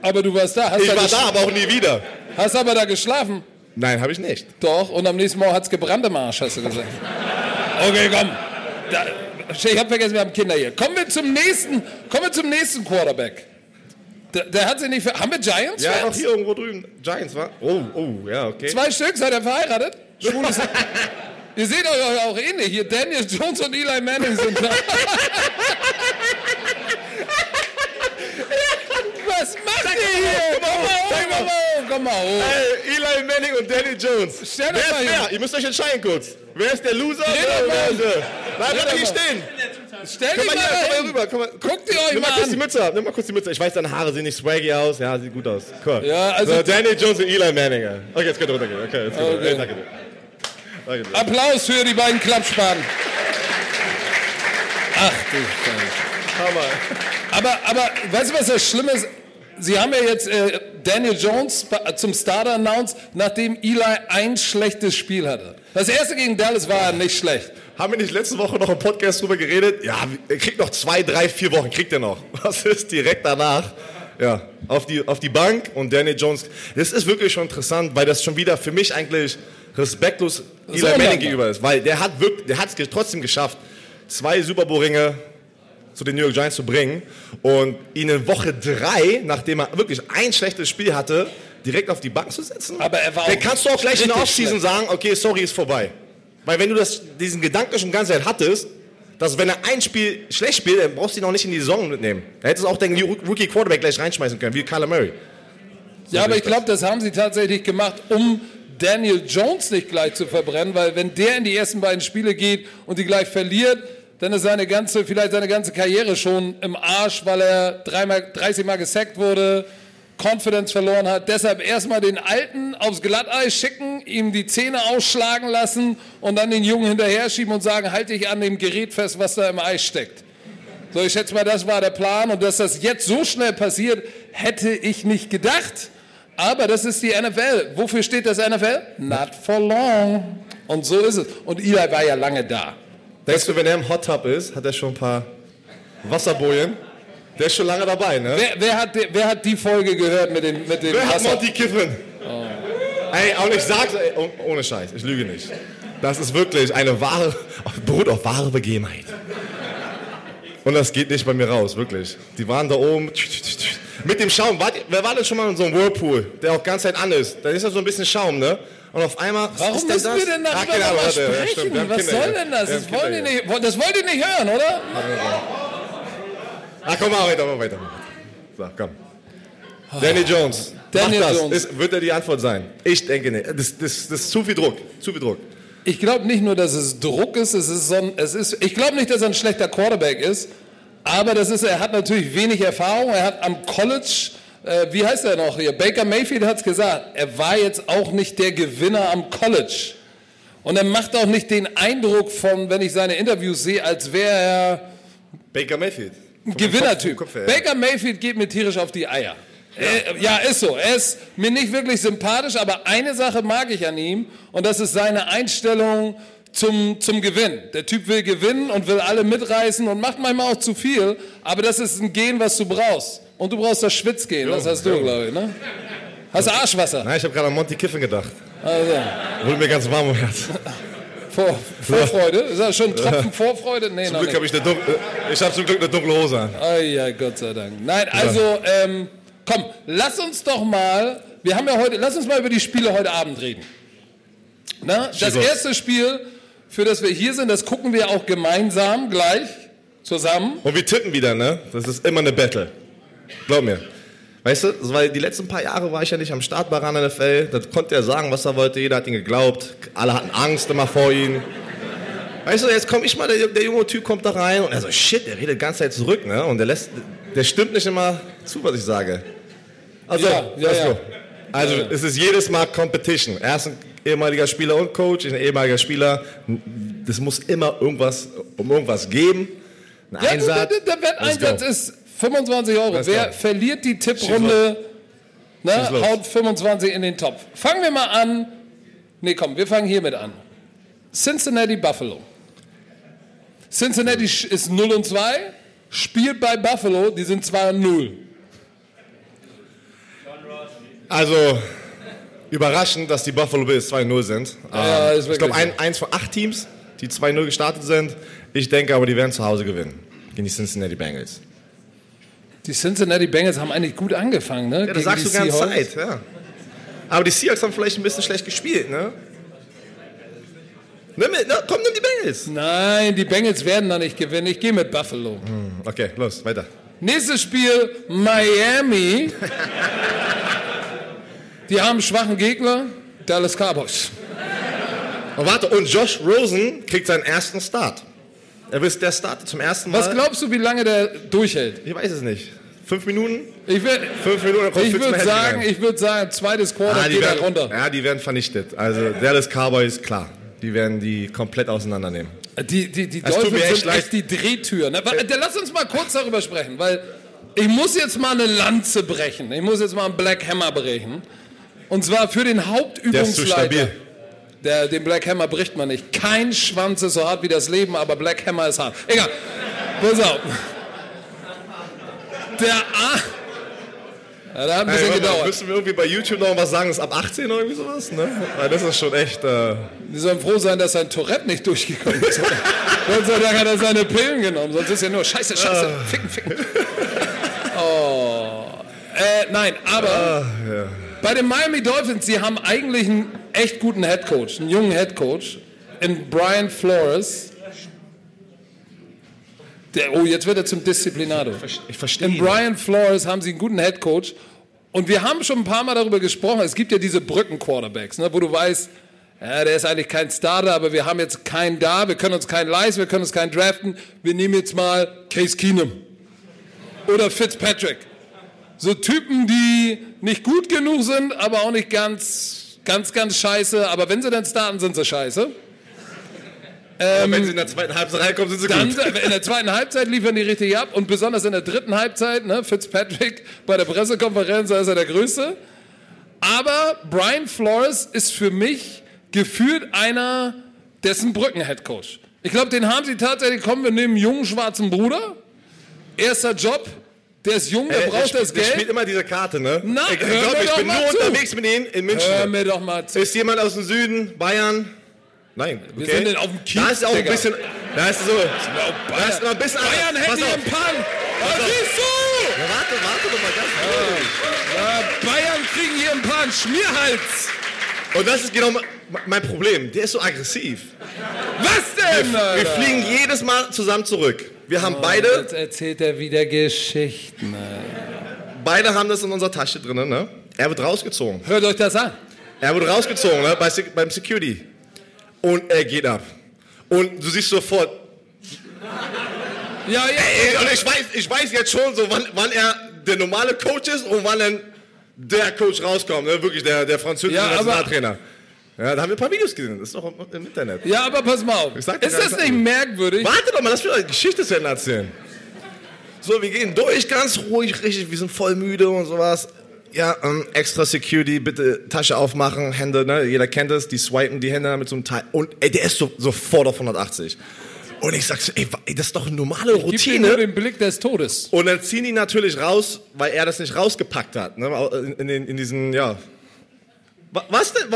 Aber du warst da. Hast, Ich da, war da, aber auch nie wieder. hast aber da geschlafen. Nein, habe ich nicht. Doch, und am nächsten Morgen hat es gebrannt im Arsch, hast du gesagt. Okay, komm. Da, ich hab vergessen, wir haben Kinder hier. Kommen wir zum nächsten, kommen wir zum nächsten Quarterback. Der, der hat sich nicht... Ver haben wir Giants? Ja, Fans? noch hier irgendwo drüben. Giants, wa? Oh, oh, ja, okay. Zwei Stück, seid ihr verheiratet? Schwules... [laughs] ihr seht euch auch ähnlich. Hier Daniel Jones und Eli Manning sind da. [laughs] Was macht ihr hier? Komm mal hoch, komm mal hoch, komm mal hoch. Hey, Eli Manning und Danny Jones. Stell wer doch mal ist wer? Ihr müsst euch entscheiden kurz. Wer ist der Loser? Wer, doch wer ist der? Bleib doch doch nicht stehen. Stell Komm dich mal mal hier, komm mal rüber. Komm mal, Guckt ihr euch Nimm mal mal kurz die an. Mütze ab, nimm mal kurz die Mütze. Ich weiß, deine Haare sehen nicht swaggy aus. Ja, sieht gut aus. Cool. Ja, also- So, Daniel Jones und Eli Manning. Okay, jetzt könnt ihr runtergehen. Okay, jetzt könnt ihr. Okay. Hey, danke dir. Danke dir. Applaus für die beiden Klappspaten. Ach du Scheiße. Hammer. Aber, aber weißt du, was das Schlimme ist? Sie haben ja jetzt äh, Daniel Jones zum Starter announced, nachdem Eli ein schlechtes Spiel hatte. Das erste gegen Dallas war nicht schlecht. Haben wir nicht letzte Woche noch im Podcast drüber geredet? Ja, er kriegt noch zwei, drei, vier Wochen, kriegt er noch. [laughs] Was ist direkt danach? Ja, auf die, auf die Bank und Daniel Jones. Das ist wirklich schon interessant, weil das schon wieder für mich eigentlich respektlos Eli. Manning gegenüber ist. Weil der hat wirklich, der hat es trotzdem geschafft, zwei Super Bowl-Ringe zu den New York Giants zu bringen und ihn in Woche drei, nachdem er wirklich ein schlechtes Spiel hatte, direkt auf die Bank zu setzen. Aber er war Dann kannst du auch gleich in der Offseason sagen, okay, sorry, ist vorbei. Weil wenn du das, diesen Gedanken schon die ganze Zeit hattest, dass wenn er ein Spiel schlecht spielt, dann brauchst du ihn auch nicht in die Saison mitnehmen. Da hättest du auch den Rookie Quarterback gleich reinschmeißen können, wie Kyler Murray. Ja, aber ich glaube, das haben sie tatsächlich gemacht, um Daniel Jones nicht gleich zu verbrennen, weil wenn der in die ersten beiden Spiele geht und die gleich verliert, dann ist seine ganze, vielleicht seine ganze Karriere schon im Arsch, weil er dreimal, 30 Mal gesackt wurde, Confidence verloren hat. Deshalb erstmal den Alten aufs Glatteis schicken, ihm die Zähne ausschlagen lassen und dann den Jungen hinterher schieben und sagen, halt dich an dem Gerät fest, was da im Eis steckt. So, ich schätze mal, das war der Plan. Und dass das jetzt so schnell passiert, hätte ich nicht gedacht. Aber das ist die NFL. Wofür steht das NFL? Not for long. Und so ist es. Und Eli war ja lange da. Denkst du, wenn er im Hot Tub ist, hat er schon ein paar Wasserbojen? Der ist schon lange dabei, ne? Wer, wer, hat, die- wer hat die Folge gehört mit dem, mit dem Wer hat Wasser? Monty Kiffen? Ey, und ich sag's, ey, oh- ohne Scheiß, ich lüge nicht. Das ist wirklich eine wahre, beruht auf wahre Begebenheit. Und das geht nicht bei mir raus, wirklich. Die waren da oben mit dem Schaum. Wart, wer war denn schon mal in so einem Whirlpool, der auch ganz Zeit an ist? Da ist ja so ein bisschen Schaum, ne? Und auf einmal. was Warum ist müssen das? wir denn darüber Ahnung, mal warte, ja, sprechen? stimmt, Was Kinder soll denn das? Das wollt, nicht, das wollt ihr nicht hören, oder? Ach, komm mal weiter, mal weiter. So, komm. Danny Jones. Daniel Macht das. Jones. Ist, wird er die Antwort sein? Ich denke nicht. Das, das, das ist zu viel Druck. Zu viel Druck. Ich glaube nicht nur, dass es Druck ist, es ist so ein, es ist, ich glaube nicht, dass er ein schlechter Quarterback ist, aber das ist, er hat natürlich wenig Erfahrung, er hat am College, äh, wie heißt er noch hier, Baker Mayfield hat es gesagt, er war jetzt auch nicht der Gewinner am College. Und er macht auch nicht den Eindruck von, wenn ich seine Interviews sehe, als wäre er Baker Mayfield. Ein Gewinnertyp. Kopf, Kopf ja. Baker Mayfield geht mir tierisch auf die Eier. Äh, ja, ist so. Er ist mir nicht wirklich sympathisch, aber eine Sache mag ich an ihm und das ist seine Einstellung zum, zum Gewinn. Der Typ will gewinnen und will alle mitreißen und macht manchmal auch zu viel, aber das ist ein Gen, was du brauchst. Und du brauchst das Schwitzgehen, das hast du, glaube ich, ne? Hast du Arschwasser? Nein, ich habe gerade an Monty Kiffen gedacht. Also, Wurde mir ganz warm im Herz. Vor, Vorfreude? Ist das schon ein Tropfen Vorfreude? Nee, Zum Glück habe ich, eine dunkle- ich hab zum Glück eine dunkle Hose an. Ah ja, Gott sei Dank. Nein, also, ähm, komm, lass uns doch mal, wir haben ja heute, lass uns mal über die Spiele heute Abend reden. Na, das erste Spiel, für das wir hier sind, das gucken wir auch gemeinsam gleich zusammen. Und wir tippen wieder, ne? Das ist immer eine Battle. Glaub mir. Weißt du, weil die letzten paar Jahre war ich ja nicht am Start bei RAN NFL. Da konnte er sagen, was er wollte. Jeder hat ihn geglaubt. Alle hatten Angst immer vor ihm. Weißt du, jetzt komme ich mal, der, der junge Typ kommt da rein und er so, shit, der redet die ganze Zeit zurück, ne? Und der lässt, der stimmt nicht immer zu, was ich sage. Also, Ja, ja, let's ja. Also, es ist jedes Mal Competition. Er ist ein ehemaliger Spieler und Coach, ein ehemaliger Spieler. Das muss immer irgendwas, um irgendwas geben. Ein Ja, Einsatz. der, der Wetteinsatz ist 25 Euro. Wer verliert die Tipprunde, ne, haut 25 in den Topf. Fangen wir mal an. Nee, komm, wir fangen hiermit an. Cincinnati Buffalo. Cincinnati ist 0 und 2, spielt bei Buffalo, die sind 2 und 0. Also, überraschend, dass die Buffalo Bills 2-0 sind. Ja, Ähm, ich glaube, ein, eins von acht Teams, die 2-0 gestartet sind. Ich denke aber, die werden zu Hause gewinnen. Gegen die Cincinnati Bengals. Die Cincinnati Bengals haben eigentlich gut angefangen, ne? Ja, das gegen sagst die du ganz Seahawks. Zeit, ja. Aber die Seahawks haben vielleicht ein bisschen schlecht gespielt, ne? Nimm, na, komm, nimm die Bengals. Nein, die Bengals werden da nicht gewinnen. Ich gehe mit Buffalo. Okay, los, weiter. Nächstes Spiel, Miami. Die haben einen schwachen Gegner, Dallas Cowboys. Und warte, und Josh Rosen kriegt seinen ersten Start. Er ist der Starter zum ersten Mal. Was glaubst du, wie lange der durchhält? Ich weiß es nicht. Fünf Minuten? Ich, wär- Fünf Minuten, ich würde sagen, rein. ich würde sagen, zweites Quarter Ah, die geht er werden, runter. ja, die werden vernichtet. Also Dallas Cowboys, klar. Die werden die komplett auseinandernehmen. Die, die, die mir Dolphins echt sind leid. echt die Drehtür. Ne? Lass uns mal kurz darüber sprechen, weil ich muss jetzt mal eine Lanze brechen. Ich muss jetzt mal einen Black Hammer brechen. Und zwar für den Der ist zu Hauptübungsleiter. stabil. Der, den Black Hammer bricht man nicht. Kein Schwanz ist so hart wie das Leben, aber Black Hammer ist hart. Egal. Pass auf. Der A. Ja, da hat ein bisschen Hey, warte mal, gedauert. müssen wir irgendwie bei YouTube noch was sagen, ist ab 18 oder irgendwie sowas? Ne? Weil das ist schon echt. Äh, Die sollen froh sein, dass sein Tourette nicht durchgekommen ist. Gott sei Dank hat er seine Pillen genommen, sonst ist ja nur Scheiße, Scheiße, ficken, ficken. Oh. Äh, nein, aber bei den Miami Dolphins, sie haben eigentlich einen echt guten Headcoach, einen jungen Headcoach, in Brian Flores. Der, oh, jetzt wird er zum Disziplinado. ich verstehe. In Brian Flores haben sie einen guten Headcoach. Und wir haben schon ein paar Mal darüber gesprochen. Es gibt ja diese Brücken-Quarterbacks, ne, wo du weißt, ja, der ist eigentlich kein Starter, aber wir haben jetzt keinen da, wir können uns keinen leisten, wir können uns keinen draften. Wir nehmen jetzt mal Case Keenum oder Fitzpatrick. So Typen, die nicht gut genug sind, aber auch nicht ganz, ganz, ganz scheiße. Aber wenn sie dann starten, sind sie scheiße. Aber wenn sie in der zweiten Halbzeit reinkommen, sind sie Dann gut. in der zweiten Halbzeit liefern die richtig ab und besonders in der dritten Halbzeit, ne, Fitzpatrick bei der Pressekonferenz, da ist er der Größte. Aber Brian Flores ist für mich gefühlt einer, dessen Brücken-Headcoach. Ich glaube, den haben sie tatsächlich, kommen wir nehmen einen jungen schwarzen Bruder, erster Job, der ist jung, der Äh, braucht der das spielt, Der spielt Geld. immer diese Karte, ne? Na, ich glaub, ich doch bin nur zu. unterwegs mit ihnen in München. Hör mir doch mal zu. Ist jemand aus dem Süden, Bayern? Nein. Wir okay. sind denn auf dem Kiez, Da ist auch ein Digga. bisschen. Da ist so. Da ist noch ein bisschen. Bayern auf. einen Pan. Auf. siehst du? Ja, warte, warte doch mal ganz kurz. Ja, Bayern kriegen hier einen Pan. Schmierhals. Und das ist genau mein- Problem. Der ist so aggressiv. Was denn? Wir Alter? fliegen jedes Mal zusammen zurück. Wir haben beide, Jetzt erzählt er wieder Geschichten. beide haben das in unserer Tasche drin, ne? Er wird rausgezogen. Hört euch das an. Er wurde rausgezogen, ne? Bei, beim Security. Und er geht ab. Und du siehst sofort, Ja, ja. ey, und ich weiß, ich weiß jetzt schon so, wann, wann er der normale Coach ist und wann dann der Coach rauskommt, ne? Wirklich, der, der französische Ja, aber- Nationaltrainer. Ja, da haben wir ein paar Videos gesehen. Das ist doch im, Internet. Ja, aber pass mal auf. Ist das nicht merkwürdig? Warte doch mal, lass mir eine Geschichte zu Ende erzählen. So, wir gehen durch, ganz ruhig, richtig, wir sind voll müde und sowas. Ja, ähm, extra Security, bitte Tasche aufmachen, Hände, ne? Jeder kennt es, die swipen die Hände mit so einem Teil. Und ey, der ist so, sofort auf 180. Und ich sag so, ey, das ist doch eine normale Gib dir nur Routine. den Blick des Todes. Und dann ziehen die natürlich raus, weil er das nicht rausgepackt hat. Ne? In, in, in diesen, ja. Wa- Was denn?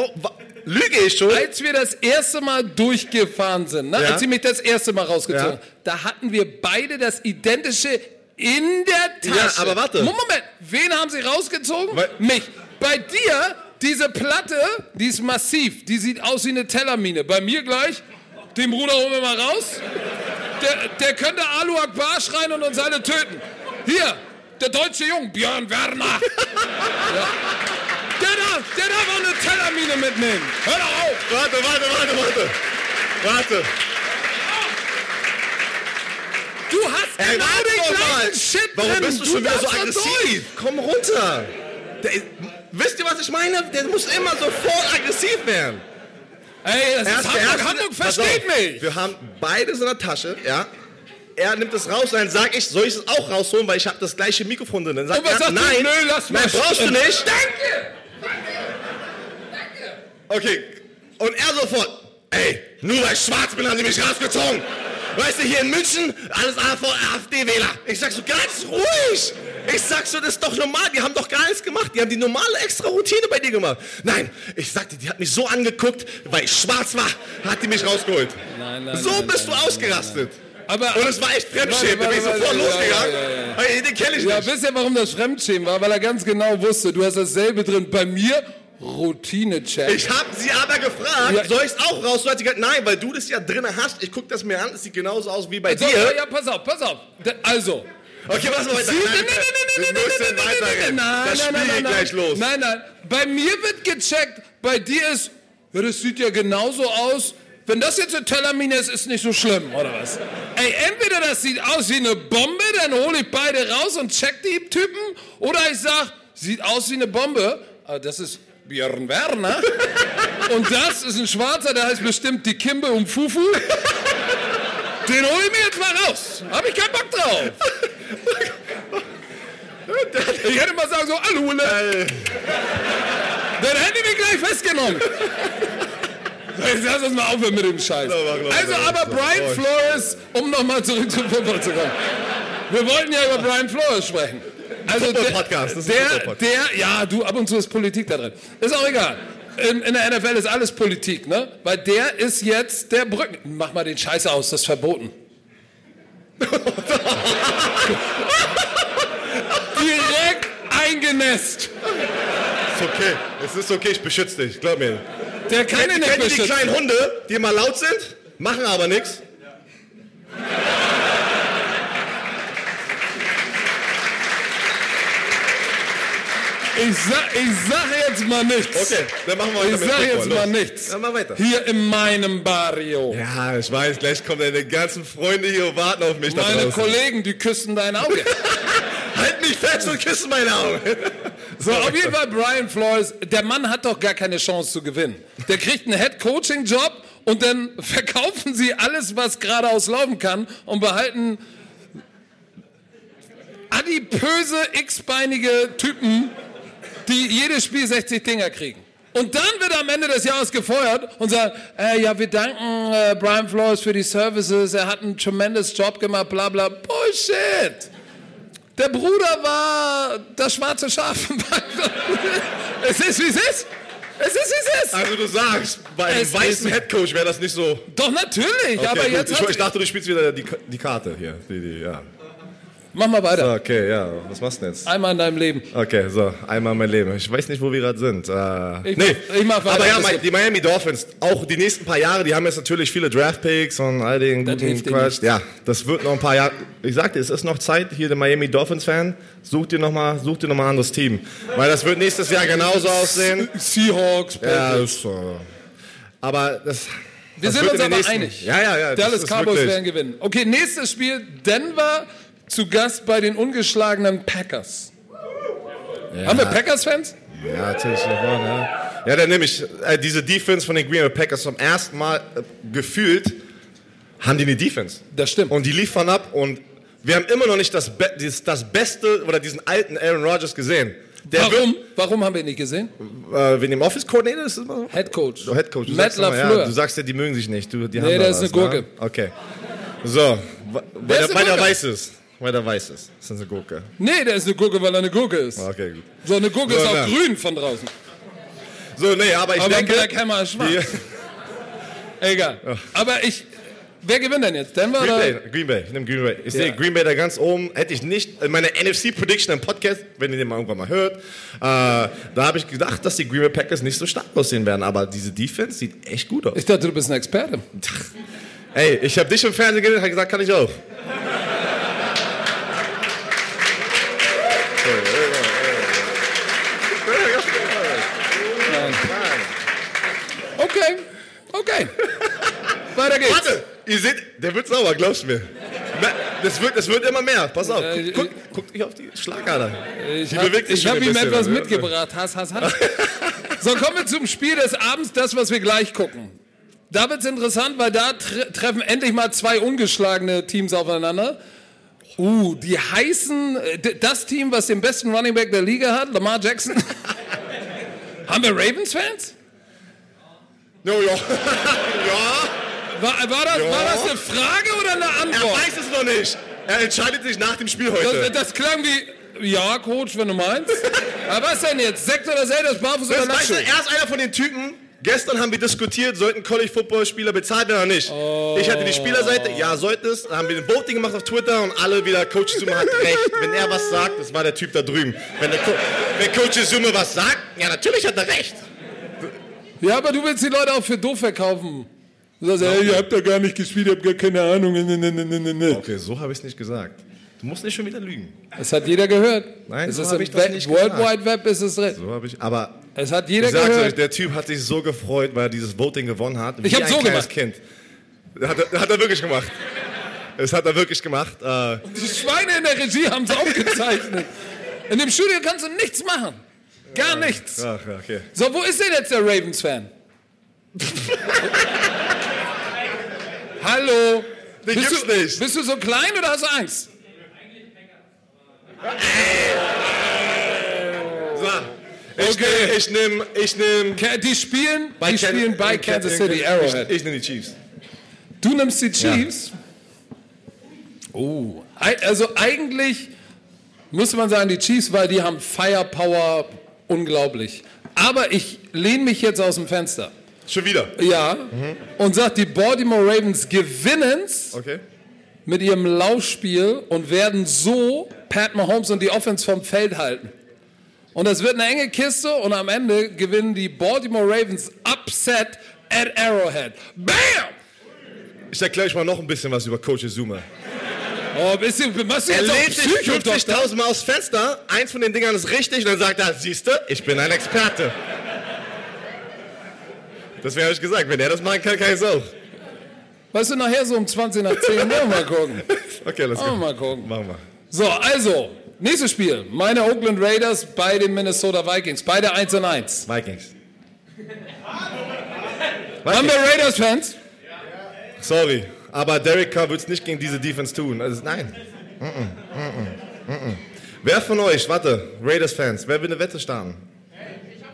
Lüge ich schon? Als wir das erste Mal durchgefahren sind, ne? Ja. als sie mich das erste Mal rausgezogen Ja. haben, da hatten wir beide das identische in der Ja, Tasche. aber warte. Moment, wen haben sie rausgezogen? Weil- mich. Bei dir, diese Platte, die ist massiv, die sieht aus wie eine Tellermine. Bei mir gleich, den Bruder holen wir mal raus. Der, der könnte Alu Akbar schreien und uns alle töten. Hier, der deutsche Jung, Björn Werner. [laughs] ja. Der darf, der darf auch eine Tellermine mitnehmen. Hör doch auf. Warte, warte, warte, warte. Warte. Du hast Ey, genau den gleichen Shit Warum drin. bist du schon wieder so aggressiv? Komm runter. Der, wisst ihr, was ich meine? Der muss immer sofort aggressiv werden. Ey, das ist Hamburg. Hamburg Pass versteht auf, mich. Wir haben beides in der Tasche, ja. Er nimmt es raus, dann sag ich, soll ich es auch rausholen, weil ich habe das gleiche Mikrofon drin. Dann sagt Und er, sagst du? nein, Nö, lass mal nein, brauchst du nicht. Danke. Okay. Und er sofort, ey, nur weil ich schwarz bin, haben die mich rausgezogen. Weißt du, hier in München, alles AfD-Wähler. Ich sag so, ganz ruhig. Ich sag so, das ist doch normal, die haben doch gar nichts gemacht. Die haben die normale extra Routine bei dir gemacht. Nein, ich sagte, die hat mich so angeguckt, weil ich schwarz war, hat die mich rausgeholt. Nein, nein, so nein, bist du ausgerastet. Aber, Und es war echt Fremdschämen. Da bin ich sofort losgegangen. ja, ja, ja. Den kenne ich ja, nicht. wisst ihr, warum das Fremdschämen war? Weil er ganz genau wusste, du hast dasselbe drin. Bei mir Routine-Check. Ich habe sie aber gefragt, Ja. soll ich es auch raus? Gesagt, nein, weil du das ja drin hast. Ich guck das mir an, es sieht genauso aus wie bei So, dir. ja, ja, pass auf, pass auf. Also, Okay, was weiter. Sie- nein, nein, nein, nein, Wir nein, müssen nein, nein, weiter nein, rennen. nein, Das nein, Spiel nein, geht nein, gleich los. Nein, nein. Bei mir wird gecheckt, bei dir ist, ja, das sieht ja genauso aus wenn das jetzt eine Tellermine ist, ist nicht so schlimm, oder was? Ey, entweder das sieht aus wie eine Bombe, dann hole ich beide raus und check die Typen, oder ich sag, sieht aus wie eine Bombe, aber das ist Björn Werner. [laughs] Und das ist ein Schwarzer, der heißt bestimmt die Kimbe und Fufu. Den hole ich mir jetzt mal raus. Hab ich keinen Bock drauf. [laughs] Ich hätte mal sagen so, Alule. Dann hätte ich mich gleich festgenommen. Lass uns mal aufhören mit dem Scheiß. Also, aber Brian Flores, um nochmal zurück zum Football zu kommen. Wir wollten ja über Brian Flores sprechen. Also der, der, der, ja, du, ab und zu ist Politik da drin. Ist auch egal. In, in der NFL ist alles Politik, ne? Weil der ist jetzt der Brücken. Mach mal den Scheiß aus, das ist verboten. [laughs] Direkt eingenässt. Ist okay. Es ist okay, ich beschütze dich, glaub mir. Der ihn Kennt ihr die kleinen Hunde, die immer laut sind, machen aber nichts? Ich sag, ich sag jetzt mal nichts. Okay, dann machen wir weiter Ich mit sag jetzt Los. mal nichts. Dann mach weiter. Hier in meinem Barrio. Ja, ich weiß, gleich kommen deine ganzen Freunde hier und warten auf mich da Meine draußen. Kollegen, die küssen dein Auge. [laughs] Halt mich fest und küssen meine Augen. [laughs] So, auf jeden Fall Brian Flores, der Mann hat doch gar keine Chance zu gewinnen. Der kriegt einen Head-Coaching-Job und dann [laughs] verkaufen sie alles, was geradeaus laufen kann und behalten adipöse, x-beinige Typen, die jedes Spiel 60 Dinger kriegen. Und dann wird am Ende des Jahres gefeuert und sagt, äh, ja, wir danken äh, Brian Flores für die Services, er hat einen tremendous Job gemacht, bla bla. Bullshit! Der Bruder war das schwarze Schaf. [laughs] es ist, wie es ist. Es ist, wie es ist. Also du sagst, bei einem Es weißen Headcoach wäre das nicht so... Doch, natürlich. Okay, aber gut. jetzt ich, ich dachte, du spielst wieder die, die Karte hier. Die, die, ja. Mach mal weiter. Okay, ja. Was machst du denn jetzt? Einmal in deinem Leben. Okay, so, einmal mein Leben. Ich weiß nicht, wo wir gerade sind. Äh, Ich nee, mach- ich mach weiter. aber ja, die Miami Dolphins, auch die nächsten paar Jahre, die haben jetzt natürlich viele Draftpicks und all den Das guten Quatsch. Ja, das wird noch ein paar Jahre. Ich sagte, es ist noch Zeit, hier der Miami Dolphins-Fan, such dir noch mal, such dir noch mal ein anderes Team. Weil das wird nächstes Jahr genauso aussehen. Seahawks, Ja, das, äh, aber das... Wir das sind uns in aber nächsten- einig. Ja, ja, ja. Dallas ist Cowboys werden gewinnen. Okay, nächstes Spiel. Denver zu Gast bei den ungeschlagenen Packers. Haben wir Packers-Fans? Ja, natürlich. Ja, ja dann nehme ich äh, diese Defense von den Green Bay Packers zum ersten Mal äh, gefühlt, haben die eine Defense. Das stimmt. Und die liefern ab und wir haben immer noch nicht das, Be dieses, das Beste oder diesen alten Aaron Rodgers gesehen. Der Warum? Warum haben wir ihn nicht gesehen? Wird, äh, wegen dem Office Coordinator ist immer so? Head Coach. Oh, Head Coach. Du Matt sagst immer, ja, du sagst ja, die mögen sich nicht. Du, die Nee, der ist was, eine Gurke. Ne? Okay. So, weil der, der Gurke? weiß ist. Weil der weiß ist. Das ist eine Gurke. Nee, der ist eine Gurke, weil er eine Gurke ist. Okay, gut. So, eine Gurke So, ist auch na. grün von draußen. So, nee, aber ich Aber denke... Black Hammer ist schwarz. [laughs] Egal. Aber ich. Wer gewinnt denn jetzt? Denver Green oder? Bay, Green Bay, ich nehme Green Bay. Ich Ja. sehe Green Bay da ganz oben. Hätte ich nicht in meiner NFC-Prediction im Podcast, wenn ihr den mal irgendwann mal hört, äh, da habe ich gedacht, dass die Green Bay Packers nicht so stark aussehen werden. Aber diese Defense sieht echt gut aus. Ich dachte, du bist ein Experte. Ey, ich habe dich im Fernsehen gesehen, habe gesagt, kann ich auch. Okay. Okay. Weiter geht's. Warte, ihr seht, der wird sauer, glaubst du mir. Das wird, das wird immer mehr. Pass auf, Äh, guck, guck, guck dich auf die Schlagader. Ich habe hab ihm bisschen, etwas mitgebracht. Hass, Hass, Hass. [laughs] So, kommen wir zum Spiel des Abends, das, was wir gleich gucken. Da wird's interessant, weil da tre treffen endlich mal zwei ungeschlagene Teams aufeinander. Uh, die heißen, äh, das Team, was den besten Running Back der Liga hat, Lamar Jackson. [laughs] Haben wir Ravens-Fans? Jo, jo. [laughs] ja, War, war, das, war das eine Frage oder eine er Antwort? weiß es noch nicht. Er entscheidet sich nach dem Spiel Das, heute. das klang wie, ja, Coach, wenn du meinst. [laughs] Aber was denn jetzt? Sekt oder Selters, Barfuß oder Das Lackschuh? er ist einer von den Typen. Gestern haben wir diskutiert, sollten College-Football-Spieler bezahlt werden oder nicht. Ich hatte die Spielerseite, ja, sollte es. Dann haben wir ein Voting gemacht auf Twitter und alle wieder, Coach Zuma hat recht. Wenn er was sagt, das war der Typ da drüben. Wenn, der Co wenn Coach Zuma was sagt, ja, natürlich hat er recht. Ja, aber du willst die Leute auch für doof verkaufen. Du sagst, ey, ihr habt da gar nicht gespielt, ihr habt gar keine Ahnung. Okay, so habe ich es nicht gesagt. Du musst nicht schon wieder lügen. Das hat jeder gehört. Nein, es so ist hab im ich das Web- nicht World gesagt. Wide Web ist es drin. So habe ich. Aber Es hat jeder ich sag's gehört. euch, der Typ hat sich so gefreut, weil er dieses Voting gewonnen hat. Ich wie hab ein so gemacht. Kind. Hat er, hat er wirklich gemacht. Das hat er wirklich gemacht. Äh, Die Schweine in der Regie haben es aufgezeichnet. In dem Studio kannst du nichts machen. Gar nichts. ach, ja, okay. So, wo ist denn jetzt der Ravens-Fan? [laughs] Hallo? Den bist gibt's du, nicht. Bist du so klein oder hast du Angst? So. Ich Okay. nehme, ich nehme, ich nehme. Die spielen bei, die spielen bei Kansas City, Ich, Arrowhead. ich nehme die Chiefs. Du nimmst die Chiefs? Oh, ei- also eigentlich muss man sagen, die Chiefs, weil die haben Firepower unglaublich. Aber ich lehne mich jetzt aus dem Fenster. Schon wieder. Ja, und sag, die Baltimore Ravens gewinnen's Okay. mit ihrem Laufspiel und werden so Pat Mahomes und die Offense vom Feld halten. Und das wird eine enge Kiste und am Ende gewinnen die Baltimore Ravens upset at Arrowhead. Bam! Ich erkläre euch mal noch ein bisschen was über Coach Zuma. Oh, bist du, machst du Er jetzt lehnt sich Psychodoktor? 50.000 Mal aufs Fenster, eins von den Dingern ist richtig, und dann sagt er, siehst du, ich bin ein Experte. Das wäre euch gesagt, wenn er das machen kann, kann ich es auch. Weißt du, nachher so um 20 nach 10, wollen wir mal gucken. [laughs] Okay, Wollen wir go. mal gucken. Machen wir. So, also, nächstes Spiel. Meine Oakland Raiders bei den Minnesota Vikings. Beide 1 und 1. Vikings. Haben wir Raiders-Fans? Sorry, aber Derek Carr wird es nicht gegen diese Defense tun. Also, nein. Mm -mm, mm. Wer von euch, warte, Raiders-Fans, wer will eine Wette starten?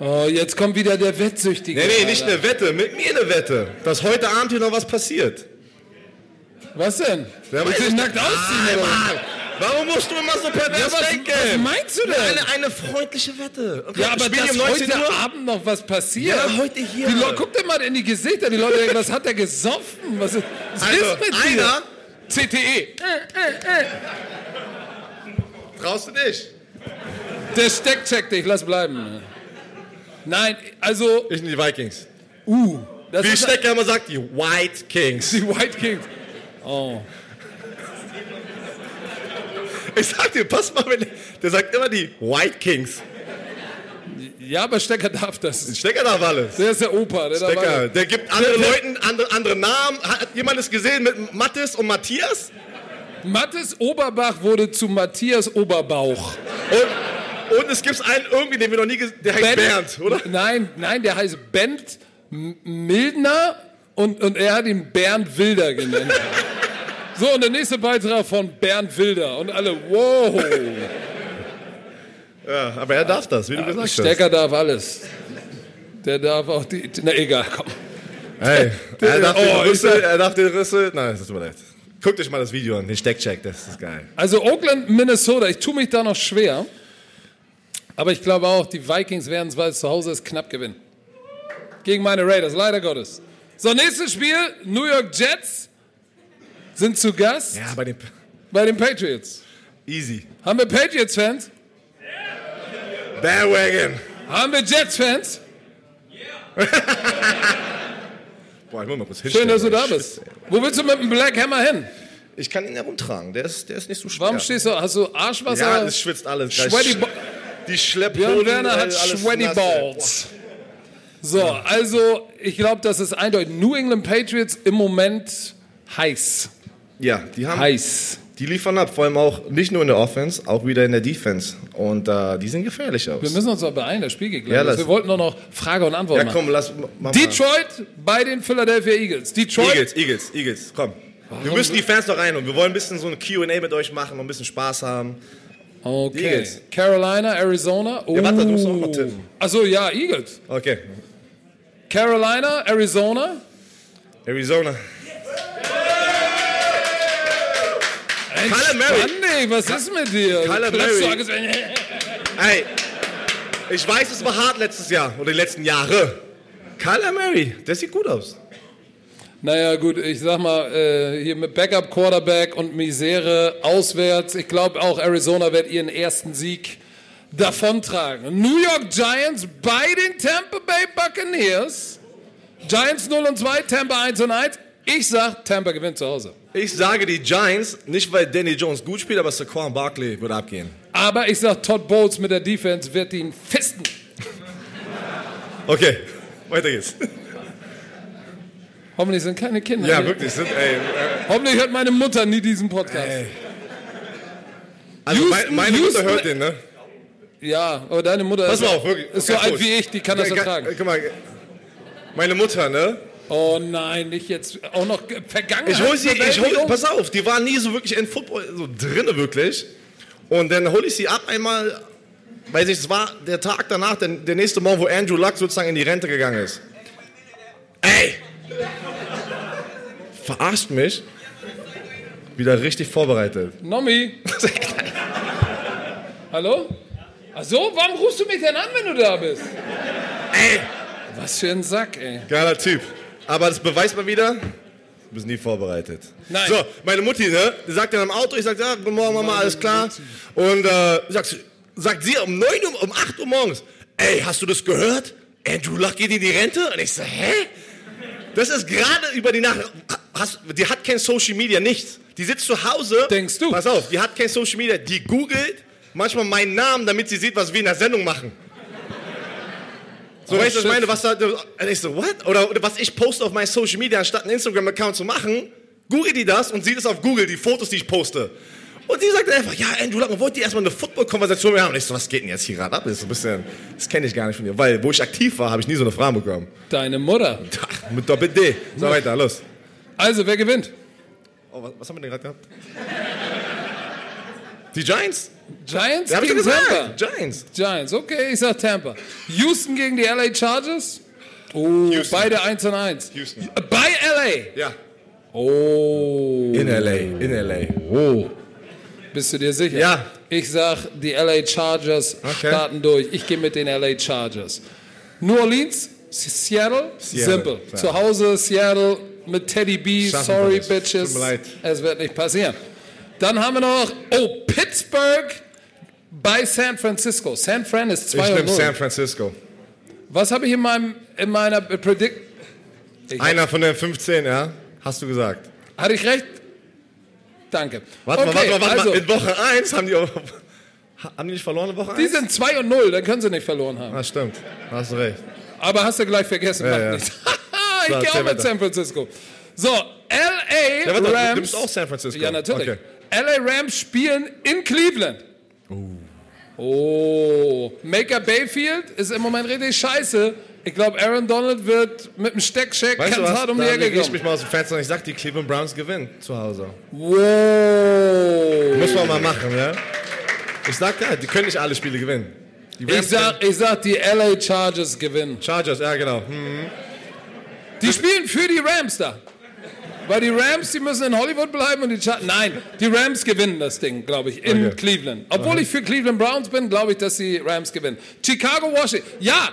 Oh, jetzt kommt wieder der Wettsüchtige. Nee, nee, nicht Alter. eine Wette, mit mir eine Wette, dass heute Abend hier noch was passiert. Was denn? Wer Willst du dich ich nackt ausziehen, Ah. Warum musst du immer so pervers Ja, was, denken? was meinst du denn? Eine, eine freundliche Wette. Okay, ja, aber dass die um 19 heute Uhr? Abend noch was passiert. Ja, heute hier. Die Leute, guck dir mal in die Gesichter. Die Leute denken, was hat der gesoffen? Was ist, was Also, ist mit dir? einer CTE. traust du nicht. Der Steck checkt dich, lass bleiben. Nein, also, Ich nehme die Vikings. uh, das Wie ist Stecker immer sagt, die White Kings. die White Kings. Oh. Ich sag dir, pass mal, wenn, der sagt immer die White Kings. Ja, aber Stecker darf das. Stecker darf alles. Der ist der Opa. Der darf Stecker, der gibt anderen Leuten andere, andere Namen. Hat jemand es gesehen mit Mathis und Matthias? Mathis Oberbach wurde zu Matthias Oberbauch. Und, und es gibt einen irgendwie, den wir noch nie gesehen der heißt Bernd, oder? Nein, nein, der heißt Bent Mildner und, und er hat ihn Bernd Wilder genannt. [laughs] So, und der nächste Beitrag von Bernd Wilder. Und alle, wow. Ja, aber er darf das, wie du gesagt Stecker darf alles. Der darf auch die. Na egal, komm. hast. Hey, er darf Oh, den Rüssel, er darf den Rüssel. Nein, das tut mir leid. Guckt euch mal das Video an, den Steckcheck, das ist geil. Also Oakland, Minnesota, ich tue mich da noch schwer. Aber ich glaube auch, die Vikings werden es, weil es zu Hause ist, knapp gewinnen. Gegen meine Raiders, leider Gottes. So, nächstes Spiel, New York Jets sind zu Gast Ja, bei den bei den Patriots. Easy. Haben wir Patriots-Fans? Bandwagon. Haben wir Jets-Fans? [laughs] Boah, ich muss mal kurz Schön, hinstellen. dass du da bist. Wo willst du mit dem Black Hammer hin? Ich kann ihn herumtragen, der ist, der ist nicht so schwer. Warum stehst du, hast du Arschwasser? Ja, das schwitzt alles. Sweaty Die Schlepphoden. Björn Werner äh, hat Sweaty nass. Balls. So, also ich glaube, das ist eindeutig. New England Patriots im Moment heiß. Ja, die haben, Heiß. die liefern ab, vor allem auch nicht nur in der Offense, auch wieder in der Defense. Und äh, die sehen gefährlich aus. Wir müssen uns mal beeilen, das Spiel geht gleich. Ja, los. Wir wollten nur noch Frage und Antwort ja, machen. komm, lass mach mal. Detroit bei den Philadelphia Eagles. Detroit. Eagles, Eagles, Eagles, komm. Wir müssen die Fans noch rein und wir wollen ein bisschen so ein Q&A mit euch machen und ein bisschen Spaß haben. Okay. Eagles. Carolina, Arizona. Oh. Ja, warte, du musst auch mal tippen. Achso, ja, Eagles. Okay. Carolina, Arizona. Arizona. Murray. Mann, was ist mit dir? Murray. alles- Hey, ich weiß, es war hart letztes Jahr oder die letzten Jahre. Kyler Murray, der sieht gut aus. Naja, gut, ich sag mal, äh, hier mit Backup Quarterback und Misere auswärts. Ich glaube auch Arizona wird ihren ersten Sieg davontragen. New York Giants bei den Tampa Bay Buccaneers. Giants 0 und 2, Tampa 1 und 1. Ich sag, Tampa gewinnt zu Hause. Ich sage die Giants, nicht weil Danny Jones gut spielt, aber Saquon Barkley wird abgehen. Aber ich sag, Todd Bowles mit der Defense wird ihn fisten. Okay, weiter geht's. Hoffentlich sind keine Kinder. Ja, hier. wirklich. Sind, ey, äh, Hoffentlich hört meine Mutter nie diesen Podcast. also Houston, mein, meine Mutter Houston- hört den, ne? Ja, aber deine Mutter Pass ist, auf, wirklich. ist so alt wie ich, die kann das ertragen. Guck mal, meine Mutter, ne? Oh nein, nicht jetzt auch noch vergangen. Ich hol sie, ich hol, pass auf, die war nie so wirklich in Football so drinne wirklich. Und dann hole ich sie ab einmal, weiß ich, es war der Tag danach, der, der nächste Morgen, wo Andrew Luck sozusagen in die Rente gegangen ist. Ey! Verarscht mich. Wieder richtig vorbereitet. Nomi. Hallo? Ach so, warum rufst du mich denn an, wenn du da bist? Ey! Was für ein Sack, ey. Geiler Typ. Aber das beweist mal wieder, du bist nie vorbereitet. Nein. So, meine Mutti, ne, die sagt dann am Auto, ich sag, ja, guten Morgen, Mama, alles klar. Und äh, sagt, sagt sie um 9 Uhr, um 8 Uhr morgens, ey, hast du das gehört? Andrew Luck geht in die Rente? Und ich so, hä? Das ist gerade über die Nacht. Hast, die hat kein Social Media, nichts. Die sitzt zu Hause. Denkst du? Pass auf, die hat kein Social Media. Die googelt manchmal meinen Namen, damit sie sieht, was wir in der Sendung machen. So, Oh, weißt du, was ich meine? Was da, und ich so, what? Oder, oder was ich poste auf meinen Social Media, anstatt einen Instagram-Account zu machen, googelt die das und sieht es auf Google, die Fotos, die ich poste. Und die sagt einfach, ja, Andrew Luck, wollt ihr erstmal eine Football-Konversation mit mir haben? Und ich so, was geht denn jetzt hier gerade ab? Das ist so ein bisschen, das kenne ich gar nicht von dir. Weil, wo ich aktiv war, habe ich nie so eine Frage bekommen. Deine Mutter. Ach, Mit Doppel-D. So, weiter, los. Also, wer gewinnt? Oh, was, was haben wir denn gerade gehabt? Die Giants? Giants Ja, gegen Tampa. Giants. Giants, okay, ich sag Tampa. Houston gegen die LA Chargers? Oh, Houston. beide 1 und 1. Houston. Bei LA? Ja. Oh. In L.A., in L.A. Oh. Bist du dir sicher? Ja. Ich sag, die LA Chargers Okay. starten durch. Ich gehe mit den LA Chargers. New Orleans, Seattle, Seattle, simpel. ja. Zu Hause Seattle mit Teddy B. Schaffen Sorry. Bitches. Es wird nicht passieren. Dann haben wir noch, oh, Pittsburgh bei San Francisco. San Fran ist Ich 2 und nehme 0. San Francisco. Was habe ich in, meinem, in meiner Predict... Ich- Einer von den 15, ja? Hast du gesagt. Hatte ich recht? Danke. Warte okay, mal, warte mal, warte also, mal. In Woche 1 haben die, auch- haben die nicht verloren in Woche 1? Die sind 2 und 0, dann können sie nicht verloren haben. Ah, stimmt. Hast du recht. Aber hast du gleich vergessen, Ja, ja. nichts. [laughs] So, ich gehe auch mit. San Francisco. So, LA Ja, warte, Rams. du nimmst auch San Francisco. Ja, natürlich. Okay. LA Rams spielen in Cleveland. Oh. Maker Bayfield ist im Moment richtig scheiße. Ich glaube, Aaron Donald wird mit dem Steckcheck Weißt ganz hart um die Ecke ich mich mal aus dem Fenster und ich sag, die Cleveland Browns gewinnen zu Hause. Wow. Muss man mal machen, ja? Ich sag ja, die können nicht alle Spiele gewinnen. Ich sag, ich sag, die LA Chargers gewinnen. Chargers, ja genau. Hm. Die spielen für die Rams da. Weil die Rams, die müssen in Hollywood bleiben und die Char Nein, die Rams gewinnen das Ding, glaube ich, in Okay. Cleveland. Obwohl ich für Cleveland Browns bin, glaube ich, dass die Rams gewinnen. Chicago, Washington. Ja,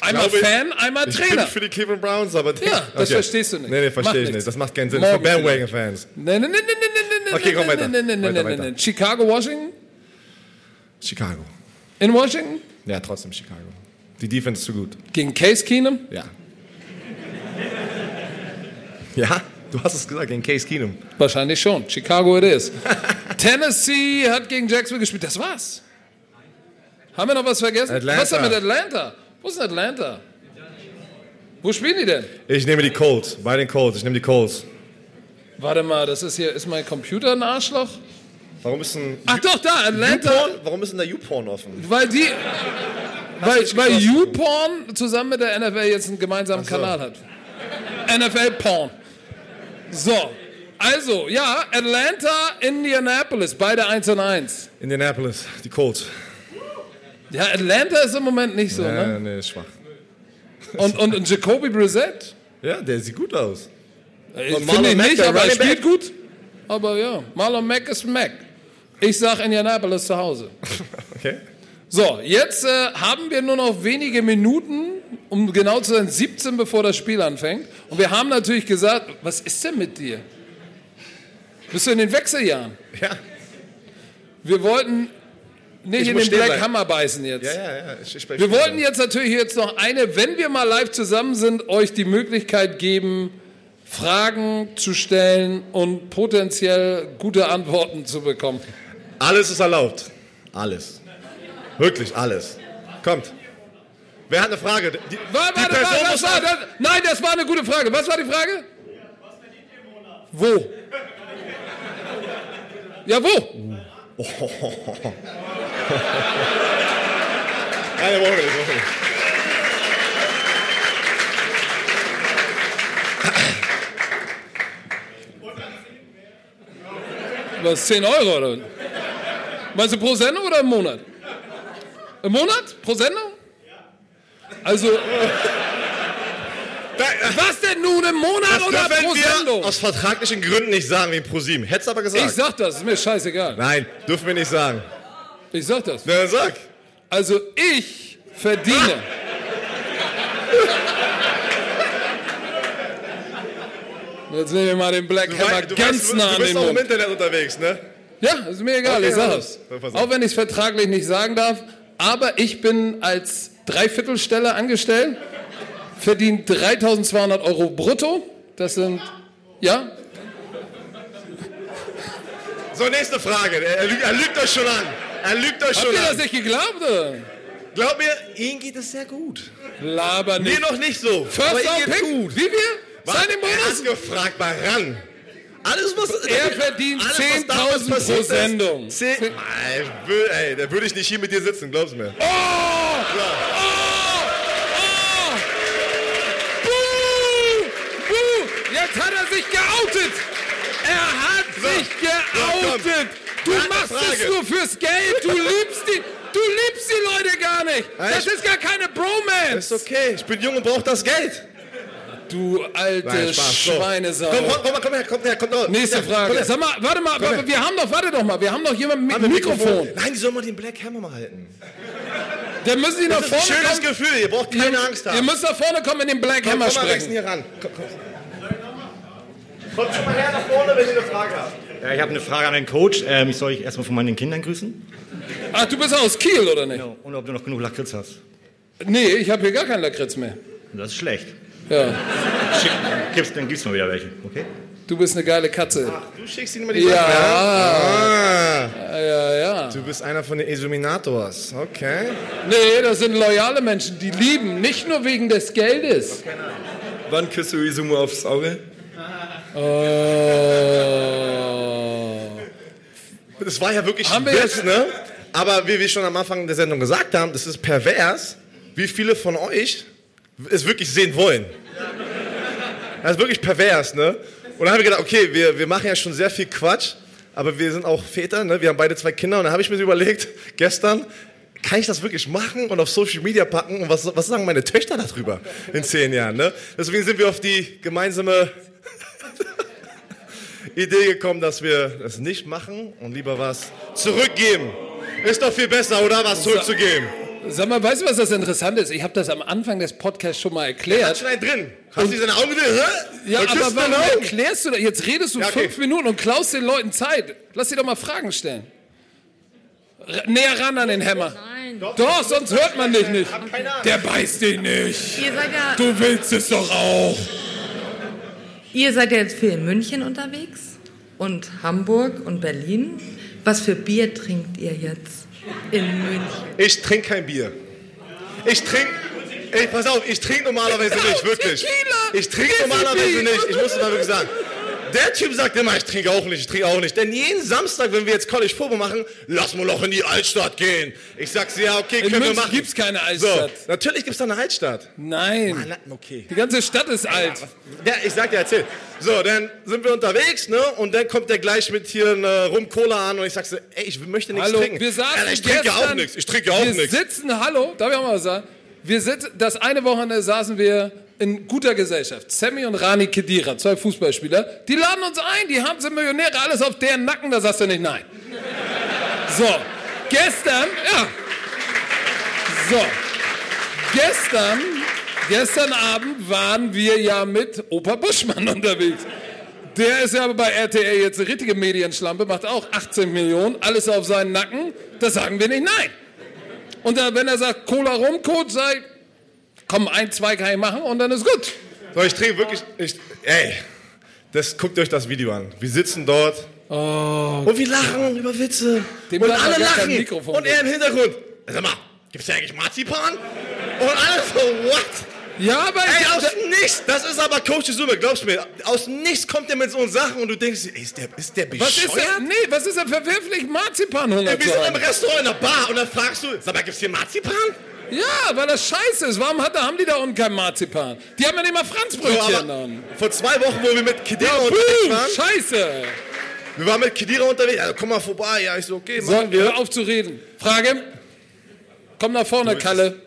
einmal glaube, Fan, einmal Ich Trainer. bin für die Cleveland Browns, aber... Ja, [laughs] das verstehst du nicht. Nee, nee, verstehe ich nicht. Das macht keinen Sinn. Morgen Für Bandwagon-Fans. Nein, nein, nein, nein, nein, nein, Okay, komm, weiter. nein, nein, nein, Weiter, weiter. nein. Chicago, Washington? Chicago. In Washington? Ja, trotzdem Chicago. Die Defense ist zu gut. Gegen Case Keenum? Ja. Ja, du hast es gesagt, gegen Case Keenum. Wahrscheinlich schon. Chicago it is. [laughs] Tennessee hat gegen Jacksonville gespielt. Das war's. Haben wir noch was vergessen? Atlanta. Was ist denn mit Atlanta? Wo ist denn Atlanta? Wo spielen die denn? Ich nehme die Colts, bei den Colts. Ich nehme die Colts. Warte mal, das ist hier, ist mein Computer ein Arschloch? Warum ist ein Ach doch, da, Atlanta. YouPorn? Warum ist denn der YouPorn offen? Weil die, weil, weil. YouPorn zusammen mit der NFL jetzt einen gemeinsamen so. Kanal hat. NFL Porn. So, also, ja, Atlanta, Indianapolis, beide 1 und 1. Indianapolis, die Colts. Ja, Atlanta ist im Moment nicht so, ne? Ja, nee, ist schwach. Und, und, und Jacoby Brissett? Ja, der sieht gut aus. Ich Und Finde ich Mack, nicht, aber er spielt Back? gut. Aber ja, Marlon Mack ist Mack. Ich sag Indianapolis zu Hause. [laughs] Okay. So, jetzt äh, haben wir nur noch wenige Minuten, um genau zu sein, 17, bevor das Spiel anfängt. Und wir haben natürlich gesagt, was ist denn mit dir? Bist du in den Wechseljahren? Ja. Wir wollten nicht Ich in den Black. Hammer beißen jetzt. Ja, ja, ja. Ich, ich Wir wollten jetzt natürlich jetzt noch eine, wenn wir mal live zusammen sind, euch die Möglichkeit geben, Fragen zu stellen und potenziell gute Antworten zu bekommen. Alles ist erlaubt. Alles. Wirklich alles. Kommt. Wer hat eine Frage? Die, Warte, warte, warte, das war, das, nein, das war eine gute Frage. Was war die Frage? Wo? Ja, wo? [laughs] Nein, wollen wir nicht, wollen wir nicht. Was, 10 Euro oder? Meinst du pro Sendung oder im Monat? Im Monat? Pro Sendung? Also, [laughs] Da, was denn nun im Monat oder pro wir Sendung? aus vertraglichen Gründen nicht sagen wie ProSieben. Hättest aber gesagt. Ich sag das, ist mir scheißegal. Nein, dürfen wir nicht sagen. Ich sag das. Na, sag. Also ich verdiene. Jetzt nehmen wir mal den Black Du, Hammer du, ganz weißt, nah du an bist den auch im. Internet unterwegs, ne? Ja, ist mir egal, Okay, ich sag es. Auch wenn ich es vertraglich nicht sagen darf. Aber ich bin als Dreiviertelstelle angestellt, verdiene 3200 Euro brutto. Das sind, ja, So, nächste Frage. Er, er, lügt, er lügt euch schon an. Er lügt euch habt schon ihr das an. nicht geglaubt? Oder? Glaub mir, Ihnen geht es sehr gut. Laber Mir nicht. noch nicht so. aber First geht's Pick, gut. wie viel? Was? Seine Er Bonus? hat gefragt, mal ran. Alles, was... [laughs] Er verdient alles, was 10.000 damals pro ist, Sendung. Will, ey, da würde ich nicht hier mit dir sitzen, glaub's mir. Oh! Oh! Oh! Buh! Buh! Jetzt hat er sich geoutet! Er hat So. sich So, geoutet! Du Eine machst es nur fürs Geld! Du liebst die, du liebst die Leute gar nicht! Das ist gar keine Bromance! Ist okay, ich bin jung und brauche das Geld. Du alte. Schweinesau! Komm, komm, komm, mal, komm her, komm her, komm her. Nächste Ja, Frage. Sag mal, warte mal, Komm her. wir haben doch, warte doch mal, wir haben doch jemanden mit Mikrofon. Nein, die sollen mal den Black Hammer mal halten. Der müssen Sie nach vorne schönes kommen. Gefühl, ihr braucht keine Angst Ihr haben. müsst nach vorne kommen in den Black Komm, Hammer komm mal wechseln sprechen. hier ran. Komm, komm. Kommt schon mal her nach vorne, wenn ihr eine Frage habt. Ja, ich habe eine Frage an den Coach. Ähm, ich soll ich erstmal von meinen Kindern grüßen? Ach, du bist aus Kiel, oder nicht? Und ob du noch genug Lakritz hast. Nee, ich habe hier gar keinen Lakritz mehr. Das ist schlecht. Ja, Schick, gib's, dann gibst du mal wieder welche, okay? du bist eine geile Katze. Du schickst ihnen immer die Ja. Sachen, ja? Ah, Ja, ja. du bist einer von den Illuminators. Okay. Nee, das sind loyale Menschen, die lieben, nicht nur wegen des Geldes. Wann küsst du Isumu aufs Auge? Oh. Das war ja wirklich Haben wir Witz, jetzt- ne? Aber wie wir schon am Anfang der Sendung gesagt haben, das ist pervers, wie viele von euch es wirklich sehen wollen. Das ist wirklich pervers, ne? Und dann haben wir gedacht, okay, wir, wir machen ja schon sehr viel Quatsch, aber wir sind auch Väter, ne? Wir haben beide zwei Kinder und dann habe ich mir überlegt, [laughs] gestern, kann ich das wirklich machen und auf Social Media packen und was, was sagen meine Töchter darüber in zehn Jahren, ne? Deswegen sind wir auf die gemeinsame [laughs] Idee gekommen, dass wir das nicht machen und lieber was zurückgeben. Ist doch viel besser, oder? Was zurückzugeben. Sag mal, weißt du, was das Interessante ist? Ich habe das am Anfang des Podcasts schon mal Hat erklärt. schon einen drin. Hast du seine Augen drin? Hä? Ja, aber warum erklärst du das? Jetzt redest du Ja, okay. fünf Minuten und klaust den Leuten Zeit. Lass sie doch mal Fragen stellen. R näher ran an den Hammer. Nein. Doch, sonst hört man dich nicht. keine Ahnung. Der beißt dich nicht. Ihr seid ja, Du willst es doch auch. ihr seid ja jetzt viel in München unterwegs und Hamburg und Berlin. Was für Bier trinkt ihr jetzt in München? Ich trinke kein Bier. Ich trinke. Ey, pass auf, ich trinke normalerweise nicht, [laughs] wirklich. Ich trinke normalerweise nicht. Ich muss es mal wirklich sagen. Der Typ sagt immer, ich trinke auch nicht, ich trinke auch nicht. Denn jeden Samstag, wenn wir jetzt College Football machen, lass mal noch in die Altstadt gehen. Ich sag's ja, okay, In können wir München machen. gibt's keine So, Altstadt. natürlich gibt's da eine Altstadt. Nein. Na, Okay. Die ganze Stadt ist alt. Ja, ich sag dir, erzähl. So, dann sind wir unterwegs, ne? Und dann kommt der gleich mit hier eine Rum Cola an und ich sag so, ey, ich möchte nichts Hallo, trinken. wir saßen Alter, ich trinke ja auch nichts. Ich trinke ja auch wir nichts. sitzen, hallo, darf ich auch mal was sagen? Wir sitzen, das eine Wochenende saßen wir in guter Gesellschaft. Sammy und Rani Kedira, zwei Fußballspieler, die laden uns ein, die haben sind Millionäre, alles auf deren Nacken, da sagst du nicht nein. So, gestern, ja. So, gestern, gestern Abend waren wir ja mit Opa Buschmann [laughs] unterwegs. Der ist ja bei RTL jetzt eine richtige Medienschlampe, macht auch 18 Millionen, alles auf seinen Nacken. Da sagen wir nicht nein. Und da, wenn er sagt, Cola rum, Code, sei, komm, ein, zwei kann ich machen und dann ist gut. So, ich trinke wirklich, ich, ey, Das, guckt euch das Video an. Wir sitzen dort Oh, und wir lachen über Witze. Dem und alle lachen. Und er im Hintergrund. Sag mal, gibt's hier eigentlich Marzipan? Und alle so, what? ja, aber Ey, aus dem Nichts. Das ist aber Coach Summe, glaubst mir. Aus Nichts kommt er mit so Sachen und du denkst, ey, ist der, ist der was ist bescheuert? denn, nee, was ist denn verwerflich, Marzipanhunger Ey, wir sind im? Restaurant in der Bar und dann fragst du, sag mal, gibt's hier Marzipan? Ja, weil das scheiße ist. Warum hat, haben die da unten kein Marzipan? Die haben ja nicht mal Franzbrötchen dann. vor zwei Wochen, wo wir mit Kedira Ja, unterwegs waren, scheiße. wir waren mit Kedira unterwegs, ja, komm mal vorbei. Ja, ich so, okay, So, machen wir. hör auf zu reden. Frage? Komm nach vorne, Kalle.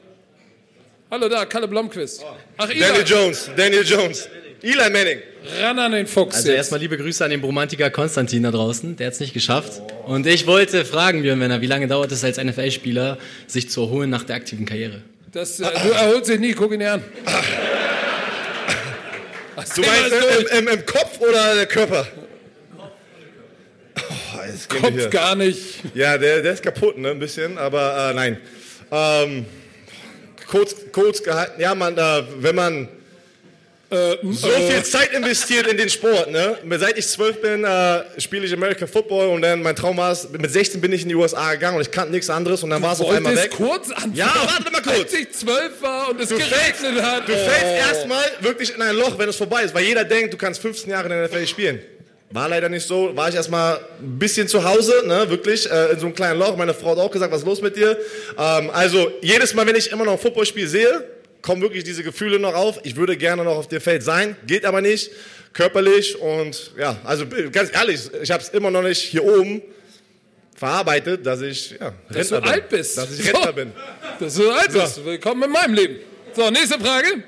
Hallo da, Kalle Blomqvist. Ach, Daniel Eli, Jones, Daniel Jones. Eli Manning. ran an den Fuchs Also jetzt. erstmal liebe Grüße an den Bromantiker Konstantin da draußen, der hat es nicht geschafft. Und ich wollte fragen, Björn Werner, wie lange dauert es als NFL-Spieler, sich zu erholen nach der aktiven Karriere? Das, äh, du erholst dich nie, guck ihn dir an. Du meinst im, im, im Kopf oder der Körper? Oh, Kopf hier. gar nicht. Ja, der, der ist kaputt, ne, ein bisschen, aber äh, nein. Ähm, kurz, kurz gehalten, ja, man, äh, wenn man so viel Zeit investiert in den Sport, ne? Seit ich zwölf bin, äh, spiele ich American Football und dann mein Traum war es, mit 16 bin ich in die USA gegangen und ich kannte nichts anderes und dann war es auf einmal weg. kurz anfangen. Ja, warte mal kurz. Als ich zwölf war und es Du fällst, geregnet hat. du fällst Oh. erstmal wirklich in ein Loch, wenn es vorbei ist, weil jeder denkt, du kannst 15 Jahre in der NFL spielen. War leider nicht so. War ich erstmal ein bisschen zu Hause, ne, wirklich, äh, in so einem kleinen Loch. Meine Frau hat auch gesagt, was ist los mit dir? Ähm, also, jedes Mal, wenn ich immer noch ein Footballspiel sehe, kommen wirklich diese Gefühle noch auf. Ich würde gerne noch auf dem Feld sein, geht aber nicht, körperlich und ja, also ganz ehrlich, ich habe es immer noch nicht hier oben verarbeitet, dass ich ja, Dass du bin. alt bist. Dass ich Rentner So. bin. [laughs] Dass du alt bist. Willkommen in meinem Leben. So, nächste Frage.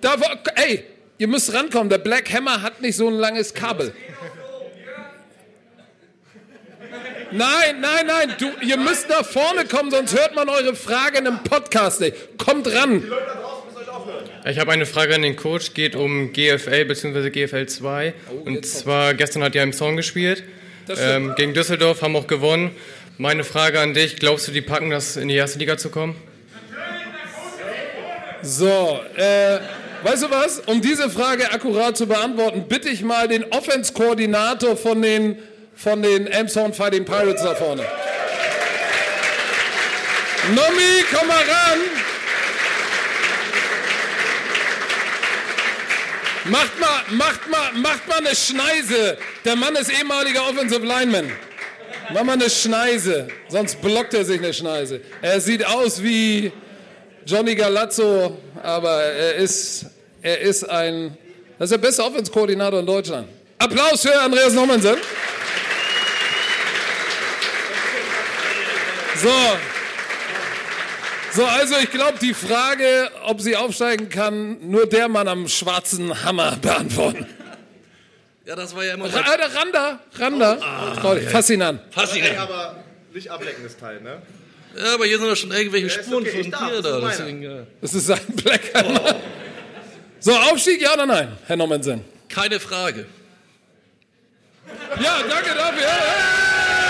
Da, ey, ihr müsst rankommen. Der Black Hammer hat nicht so ein langes Kabel. Nein, nein, nein, du, ihr müsst nach vorne kommen, sonst hört man eure Frage in einem Podcast nicht. Kommt ran. Ich habe eine Frage an den Coach, geht um GFL bzw. GFL 2. Und zwar, gestern hat ja im Zorn gespielt, ähm, gegen Düsseldorf, haben auch gewonnen. Meine Frage an dich, glaubst du, die packen das in die erste Liga zu kommen? So, äh, weißt du was? Um diese Frage akkurat zu beantworten, bitte ich mal den Offense-Koordinator von den, von den Elmshorn Fighting Pirates da vorne. Nomi, komm mal ran. Macht mal, macht mal, macht mal eine Schneise. Der Mann ist ehemaliger Offensive Lineman. Mach mal eine Schneise, sonst blockt er sich eine Schneise. Er sieht aus wie Johnny Galazzo, aber er ist, er ist ein, das ist der beste Offense-Koordinator in Deutschland. Applaus für Andreas Nommensen. So. So, also ich glaube, die Frage, ob sie aufsteigen kann, nur der Mann am schwarzen Hammer beantworten. Ja, das war ja immer Ra äh, Randa, Randa. Trau dich, Fass ihn an. Fass ihn an. Aber nicht ablecken, das Teil, ne? Ja, aber hier sind doch schon irgendwelche ist Spuren okay, von dir das da. Deswegen, ja. Das ist sein Black Hammer. So, Aufstieg, ja oder nein, Herr Nommensen? Keine Frage. Ja, danke dafür. Hey!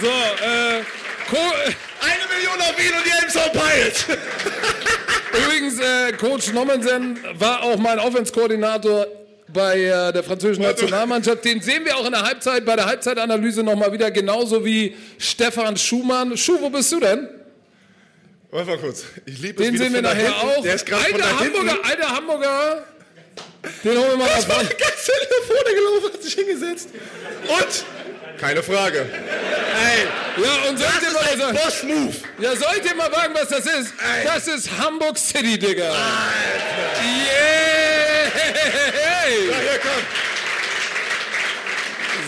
So, äh, Eine Million auf ihn und die Elmshorn Pirates. [laughs] übrigens, äh, Coach Nommensen war auch mein Offense-Koordinator bei äh, der französischen Nationalmannschaft. Den sehen wir auch in der Halbzeit, bei der Halbzeitanalyse nochmal wieder, genauso wie Stefan Schumann. Schuh, wo bist du denn? Warte mal kurz. Ich liebe Den sehen wir nachher hinten- auch. Der ist gerade Alter. Hamburger, alter Hamburger. Den holen wir mal Das nach war ganz schnell nach vorne gelaufen, hat sich hingesetzt. Und? Keine Frage. Ey, Ja, und soll ich dir das mal ist ein sagen? Boss-Move. Ja, soll ich dir mal sagen, was das ist? Ey. Das ist Hamburg City, Digga. Ja, Yeah! hier, komm.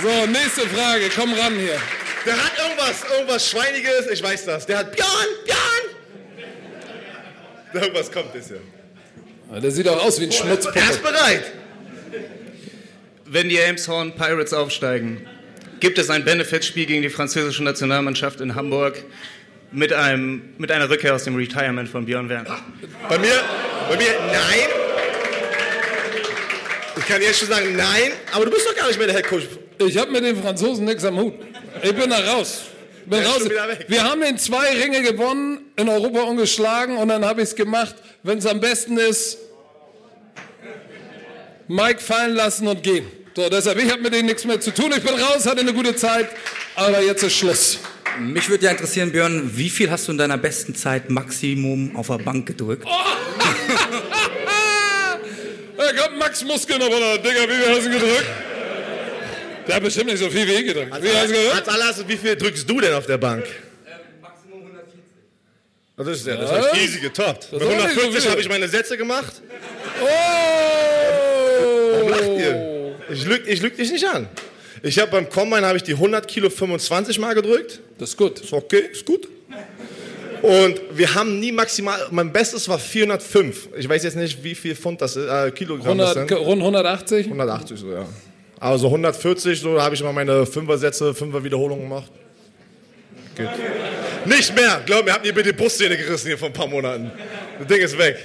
So, nächste Frage. Komm ran hier. Der hat irgendwas, irgendwas Schweiniges, ich weiß das. Der hat Björn, Björn. Irgendwas kommt jetzt hier. Der sieht auch aus wie ein Er Schmutzpuppe. ist bereit. Wenn die Elmshorn Pirates aufsteigen, gibt es ein Benefitspiel gegen die französische Nationalmannschaft in Hamburg mit, einem, mit einer Rückkehr aus dem Retirement von Björn Werner. Bei mir, bei mir, nein. Ich kann jetzt schon sagen, nein. Aber du bist doch gar nicht mehr der Head Coach. Ich habe mit den Franzosen nichts am Hut. Ich bin da raus. Bin raus. Wir haben den zwei Ringe gewonnen, in Europa ungeschlagen und dann habe ich es gemacht, wenn es am besten ist, Mike fallen lassen und gehen. So, deshalb, ich habe mit denen nichts mehr zu tun. Ich bin raus, hatte eine gute Zeit, aber jetzt ist Schluss. Mich würde ja interessieren, Björn, wie viel hast du in deiner besten Zeit Maximum auf der Bank gedrückt? [laughs] Da kommt Max Muskeln auf der Digga, wie viel hast du gedrückt? Der hat bestimmt nicht so viel wie ich gedrückt. Wie hast du gedrückt? Als allererst, wie viel drückst du denn auf der Bank? Maximum 140. Das ist ja, das Ja? habe ich easy getoppt. Mit ist auch nicht so 150 viel. habe ich meine Sätze gemacht. Oh! Ich lüg, ich lüg dich nicht an. Ich habe beim Combine habe ich die 100 Kilo 25 Mal gedrückt. Das ist gut. Ist okay, ist gut. Und wir haben nie maximal, mein Bestes war 405. Ich weiß jetzt nicht, wie viel Pfund das ist, äh, Kilogramm das 100, sind. rund 180? 180 so, ja. Aber so 140, so, da habe ich immer meine Fünfer-Sätze, Fünfer-Wiederholungen gemacht. Geht. Nicht mehr, glaub mir, habt ihr bitte die Brustszene gerissen hier vor ein paar Monaten. Das Ding ist weg.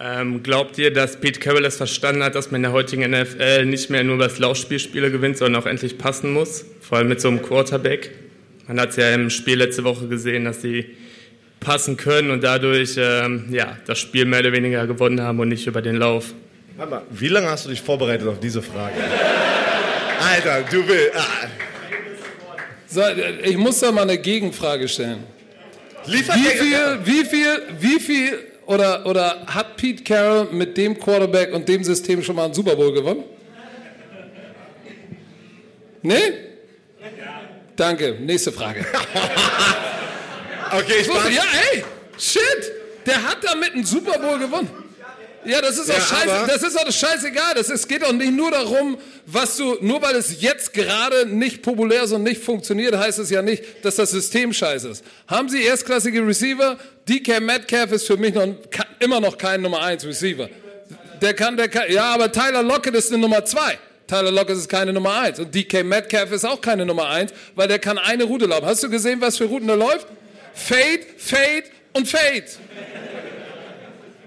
Ähm, glaubt ihr, dass Pete Carroll es verstanden hat, dass man in der heutigen NFL nicht mehr nur über das Laufspiel Spiele gewinnt, sondern auch endlich passen muss? Vor allem mit so einem Quarterback. Man hat es ja im Spiel letzte Woche gesehen, dass sie passen können und dadurch ähm, ja, das Spiel mehr oder weniger gewonnen haben und nicht über den Lauf. Warte mal, wie lange hast du dich vorbereitet auf diese Frage? [laughs] Alter, du willst. Ah. So, ich muss da mal eine Gegenfrage stellen. Liefert Wie viel, wie viel, wie viel oder, oder hat Pete Carroll mit dem Quarterback und dem System schon mal einen Super Bowl gewonnen? Nee? Danke. Nächste Frage. [laughs] Okay, ich war. ja, ey, shit, der hat damit einen Super Bowl gewonnen. Ja, das ist Ja, auch scheiße, das ist auch scheißegal. Das ist, es geht doch nicht nur darum, was du, nur weil es jetzt gerade nicht populär ist und nicht funktioniert, heißt es ja nicht, dass das System scheiße ist. Haben Sie erstklassige Receiver? DK Metcalf ist für mich noch, immer noch kein Nummer 1 Receiver. Der kann, der kann, ja, aber Tyler Lockett ist eine Nummer 2. Tyler Lockett ist keine Nummer 1. Und DK Metcalf ist auch keine Nummer 1, weil der kann eine Route laufen. Hast du gesehen, was für Routen er läuft? Fade, Fade und Fade.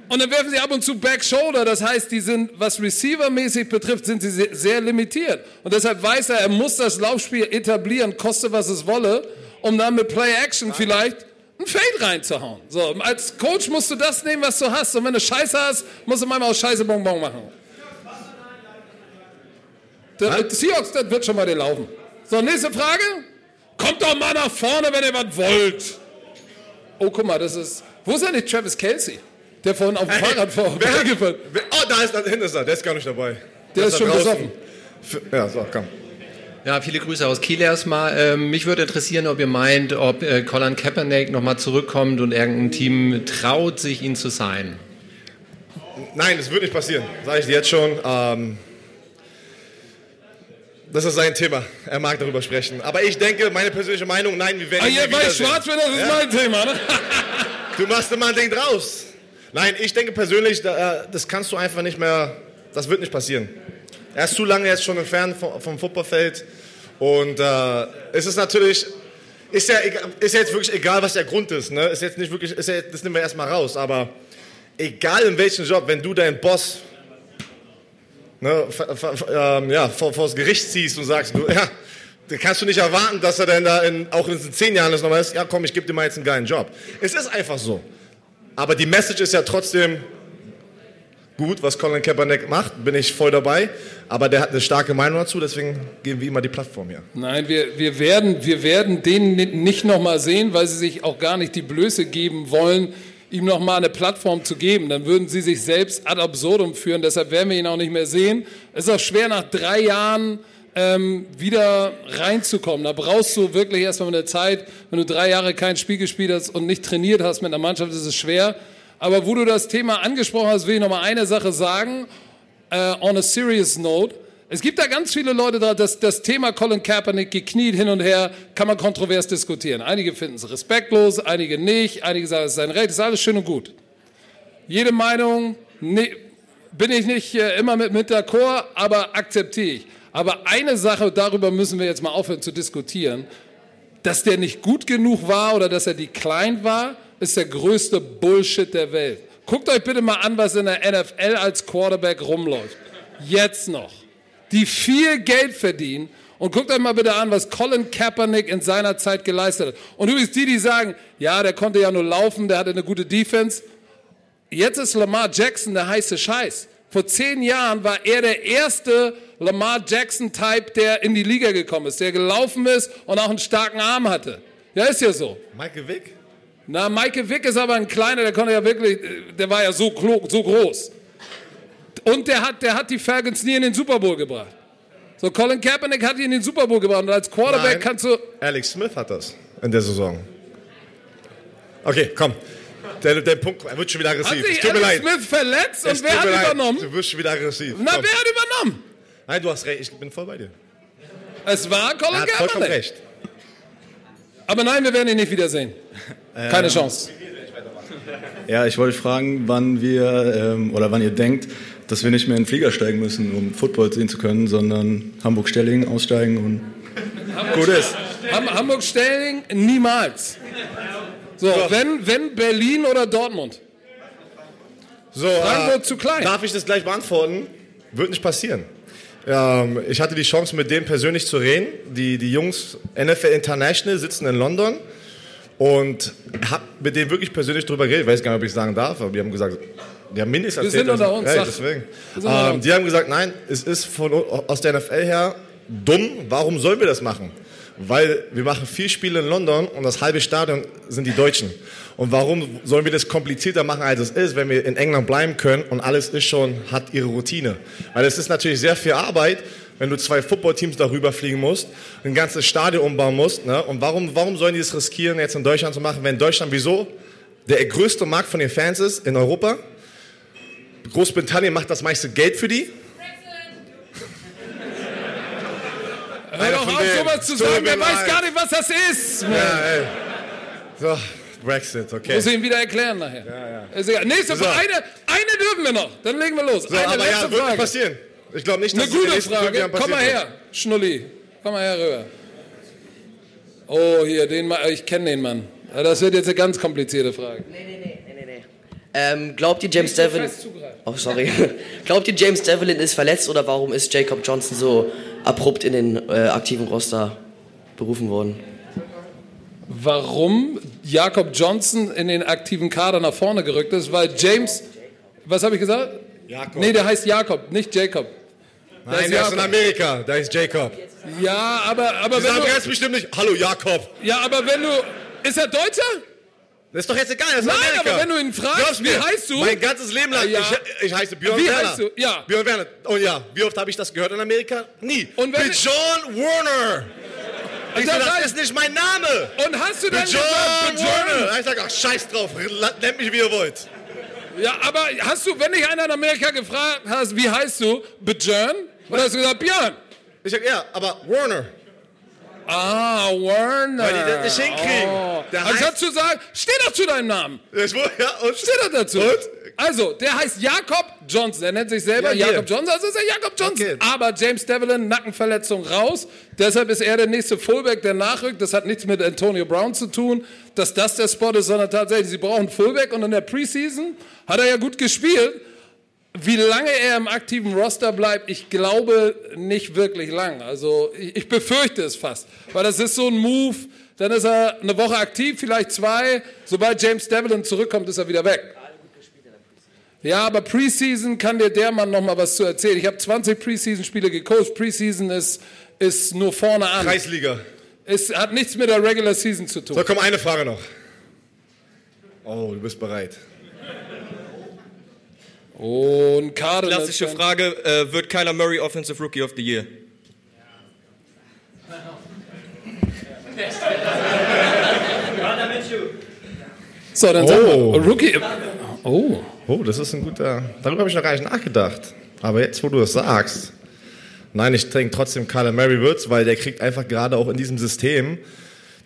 Und dann werfen sie ab und zu Back Shoulder. Das heißt, die sind, was Receiver-mäßig betrifft, sind sie sehr, sehr limitiert. Und deshalb weiß er, er muss das Laufspiel etablieren, koste was es wolle, um dann mit Play Action vielleicht ein Fade reinzuhauen. So, als Coach musst du das nehmen, was du hast. Und wenn du Scheiße hast, musst du manchmal aus Scheiße Bonbon machen. Der Seahawks, das wird schon mal den laufen. So, nächste Frage. Kommt doch mal nach vorne, wenn ihr was wollt. Oh, guck mal, das ist. Wo ist denn nicht Travis Kelsey? Der vorhin auf dem Fahrrad vor. Wer, gefahren. wer, oh, da ist, da hinten ist er, der ist gar nicht dabei. Der ist da schon besoffen. Ja, so, komm. Ja, viele Grüße aus Kiel erstmal. Ähm, mich würde interessieren, ob ihr meint, ob äh, Colin Kaepernick nochmal zurückkommt und irgendein Team traut, sich ihn zu sein. Nein, das wird nicht passieren, sage ich dir jetzt schon. Ähm, das ist sein Thema. Er mag darüber sprechen. Aber ich denke, meine persönliche Meinung, nein, wir werden Ah, ich wiedersehen. schwarz das ist Ja? mein Thema, ne? Du machst immer ein Ding draus. Nein, ich denke persönlich, äh, das kannst du einfach nicht mehr, das wird nicht passieren. Er ist zu lange jetzt schon entfernt vom, Fußballfeld und äh, es ist natürlich, ist ja, ist ja jetzt wirklich egal, was der Grund ist. Ne? Ist jetzt nicht wirklich, ist ja, das nehmen wir erstmal raus, aber egal in welchem Job, wenn du deinen Boss ne, ähm, ja, vor, vor das Gericht ziehst und sagst, du, ja, kannst du nicht erwarten, dass er dann da in, auch in zehn Jahren das nochmal ist, ja komm, ich gebe dir mal jetzt einen geilen Job. Es ist einfach so. Aber die Message ist ja trotzdem gut, was Colin Kaepernick macht, bin ich voll dabei. Aber der hat eine starke Meinung dazu, deswegen geben wir ihm mal die Plattform hier. Nein, wir, wir, werden, wir werden den ni- nicht nochmal sehen, weil sie sich auch gar nicht die Blöße geben wollen, ihm nochmal eine Plattform zu geben. Dann würden sie sich selbst ad absurdum führen. Deshalb werden wir ihn auch nicht mehr sehen. Es ist auch schwer, nach drei Jahren ähm, wieder reinzukommen. Da brauchst du wirklich erstmal eine Zeit, wenn du drei Jahre kein Spiel gespielt hast und nicht trainiert hast mit einer Mannschaft, ist es schwer. Aber wo du das Thema angesprochen hast, will ich nochmal eine Sache sagen äh, on a serious note. Es gibt da ganz viele Leute da, das, das Thema Colin Kaepernick gekniet hin und her, kann man kontrovers diskutieren. Einige finden es respektlos, einige nicht, einige sagen, es ist sein Recht, ist alles schön und gut. Jede Meinung ne, bin ich nicht äh, immer mit, mit d'accord, aber akzeptiere ich. Aber eine Sache, darüber müssen wir jetzt mal aufhören zu diskutieren, dass der nicht gut genug war oder dass er declined war, ist der größte Bullshit der Welt. Guckt euch bitte mal an, was in der NFL als Quarterback rumläuft. Jetzt noch. Die viel Geld verdienen Und guckt euch mal bitte an, was Colin Kaepernick in seiner Zeit geleistet hat. Und übrigens die, die sagen, ja, der konnte ja nur laufen, der hatte eine gute Defense. Jetzt ist Lamar Jackson der heiße Scheiß. Vor zehn Jahren war er der erste Lamar Jackson-Type, der in die Liga gekommen ist, der gelaufen ist und auch einen starken Arm hatte. Ja, ist ja so. Michael Vick? Na, Michael Vick ist aber ein kleiner, der konnte ja wirklich, der war ja so, so groß. Und der hat, der hat die Falcons nie in den Super Bowl gebracht. So, Colin Kaepernick hat ihn in den Super Bowl gebracht und als Quarterback Nein. kannst du, Alex Smith hat das in der Saison. Okay, komm. Der, der Punkt, er wird schon wieder hat aggressiv. Es sich tut mir leid. Smith verletzt Es und wer tut hat leid. übernommen? Du wirst schon wieder aggressiv. Na, Komm. wer hat übernommen? Nein, du hast recht, ich bin voll bei dir. Es war Colin Er hat vollkommen Kaepernick. recht. Aber nein, wir werden ihn nicht wiedersehen. Keine Ähm, Chance. Ja, ich wollte fragen, wann wir ähm, oder wann ihr denkt, dass wir nicht mehr in den Flieger steigen müssen, um Football sehen zu können, sondern Hamburg-Stellingen aussteigen und gut ist. Ham Hamburg-Stelling niemals. So, wenn, wenn Berlin oder Dortmund. So, Frankfurt äh, zu klein. Darf ich das gleich beantworten? Wird nicht passieren. Ähm, ich hatte die Chance, mit denen persönlich zu reden. Die, die Jungs NFL International sitzen in London und habe mit denen wirklich persönlich drüber geredet. Ich weiß gar nicht, ob ich sagen darf, aber die haben gesagt, die haben mindestens Wir sind unter dass- uns, sag. deswegen. Ähm, die haben gesagt, nein, es ist von, aus der NFL her dumm. Warum sollen wir das machen? Weil wir machen vier Spiele in London und das halbe Stadion sind die Deutschen. Und warum sollen wir das komplizierter machen, als es ist, wenn wir in England bleiben können und alles ist schon, hat ihre Routine? Weil es ist natürlich sehr viel Arbeit, wenn du zwei Footballteams darüber fliegen musst, ein ganzes Stadion umbauen musst. Ne? Und warum, warum sollen die es riskieren, jetzt in Deutschland zu machen, wenn Deutschland wieso der größte Markt von den Fans ist in Europa? Großbritannien macht das meiste Geld für die. Hör doch auf, sowas zu sagen, der weiß gar nicht, was das ist. Mann. Ja, ey. So, Brexit, okay. Muss ich ihm wieder erklären nachher. Ist egal. Nächste So. Frage. Eine, eine dürfen wir noch. Dann legen wir los. So, eine aber letzte ja, wird Frage. nicht passieren. Ich glaube nicht, dass Eine gute Frage. Komm mal her, Schnulli. Komm mal her rüber. Oh, hier, den ich kenne den Mann. Ja, Das wird jetzt eine ganz komplizierte Frage. Ähm, glaubt ihr, James Devlin... Oh, sorry. [laughs] glaubt ihr, James Devlin ist verletzt oder warum ist Jacob Johnson so abrupt in den äh, aktiven Roster berufen worden? Warum Jakob Johnson in den aktiven Kader nach vorne gerückt ist, weil James, was habe ich gesagt? Jakob. Nee, der heißt Jakob, nicht Jacob. Der Nein, ist der ist in. Amerika. Da ist Jacob. Ja, aber, aber Die wenn sagen du, ganz bestimmt nicht, hallo Jakob. ja, aber wenn du, ist er Deutscher? Das ist doch jetzt egal, das ist Nein, Amerika. aber wenn du ihn fragst, Glaub's wie mir, heißt du? Mein ganzes Leben lang, Ja. ich, ich heiße Björn Wie Werner. heißt du? Ja. Björn Werner. Und ja, wie oft habe ich das gehört in Amerika? Nie. Und wenn- John Warner. Ich so, Das ist nicht mein Name. Und hast du dann Mit John gesagt, Warner. Ich sag, ach, scheiß drauf, nennt mich wie ihr wollt. Ja, aber hast du, wenn dich einer in Amerika gefragt hast, wie heißt du? Björn? Oder hast du gesagt, Björn? Ich sag, ja, aber Warner. Ah, Warner. Weil die das nicht hinkriegen. Oh. Der Anstatt heißt- zu sagen, steh doch zu deinem Namen. Ich, ja, und Steht doch dazu. Und? Also, der heißt Jakob Johnson. Er nennt sich selber Ja. Jakob Johnson, also ist er Jakob Johnson. Okay. Aber James Devlin, Nackenverletzung raus. Deshalb ist er der nächste Fullback, der nachrückt. Das hat nichts mit Antonio Brown zu tun, dass das der Spot ist, sondern tatsächlich, sie brauchen Fullback. Und in der Preseason hat er ja gut gespielt. Wie lange er im aktiven Roster bleibt, ich glaube nicht wirklich lang. Also ich, ich befürchte es fast, weil das ist so ein Move. Dann ist er eine Woche aktiv, vielleicht zwei. Sobald James Devlin zurückkommt, ist er wieder weg. Ja, aber Preseason kann dir der Mann noch mal was zu erzählen. Ich habe 20 Preseason-Spiele gecoacht. Preseason ist, ist nur vorne an. Kreisliga. Es hat nichts mit der Regular Season zu tun. So, komm, eine Frage noch. Oh, du bist bereit. Und Cardinals. Klassische Frage, äh, wird Kyler Murray Offensive Rookie of the Year? So, dann Oh. sagen wir, Rookie. Oh. Oh, das ist ein guter. Darüber habe ich noch gar nicht nachgedacht. Aber jetzt, wo du das sagst. Nein, ich denke trotzdem, Kyler Murray wird's, weil der kriegt einfach gerade auch in diesem System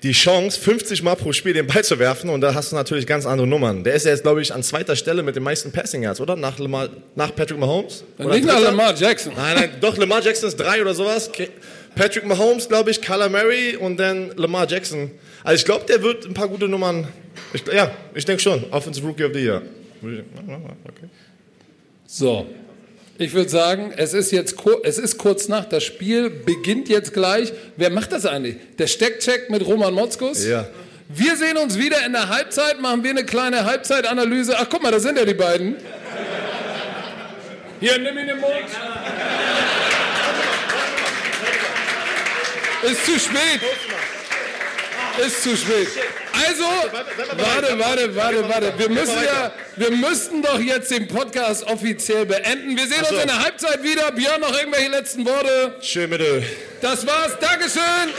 die Chance, 50 Mal pro Spiel den Ball zu werfen und da hast du natürlich ganz andere Nummern. Der ist ja jetzt, glaube ich, an zweiter Stelle mit den meisten Passing Yards, oder? Nach, Lamar, nach Patrick Mahomes? Oder Nicht nach? Lamar Jackson. Nein, nein, doch, Lamar Jackson ist drei oder sowas. Patrick Mahomes, glaube ich, Kyler Murray und dann Lamar Jackson. Also ich glaube, der wird ein paar gute Nummern. Ich, ja, ich denke schon. Offensive Rookie of the Year. Okay. So. Ich würde sagen, es ist jetzt es ist kurz nach, das Spiel beginnt jetzt gleich. Wer macht das eigentlich? Der Steckcheck mit Roman Motzkus? Ja. Wir sehen uns wieder in der Halbzeit, machen wir eine kleine Halbzeitanalyse. Ach, guck mal, da sind ja die beiden. Hier, nimm ihn im Mund. Ist zu spät. Ist zu spät. Also, warte, warte, warte, warte. Wir müssen ja, wir müssten doch jetzt den Podcast offiziell beenden. Wir sehen uns in der Halbzeit wieder. Björn, noch irgendwelche letzten Worte? Schön mit Öl. Das war's. Dankeschön.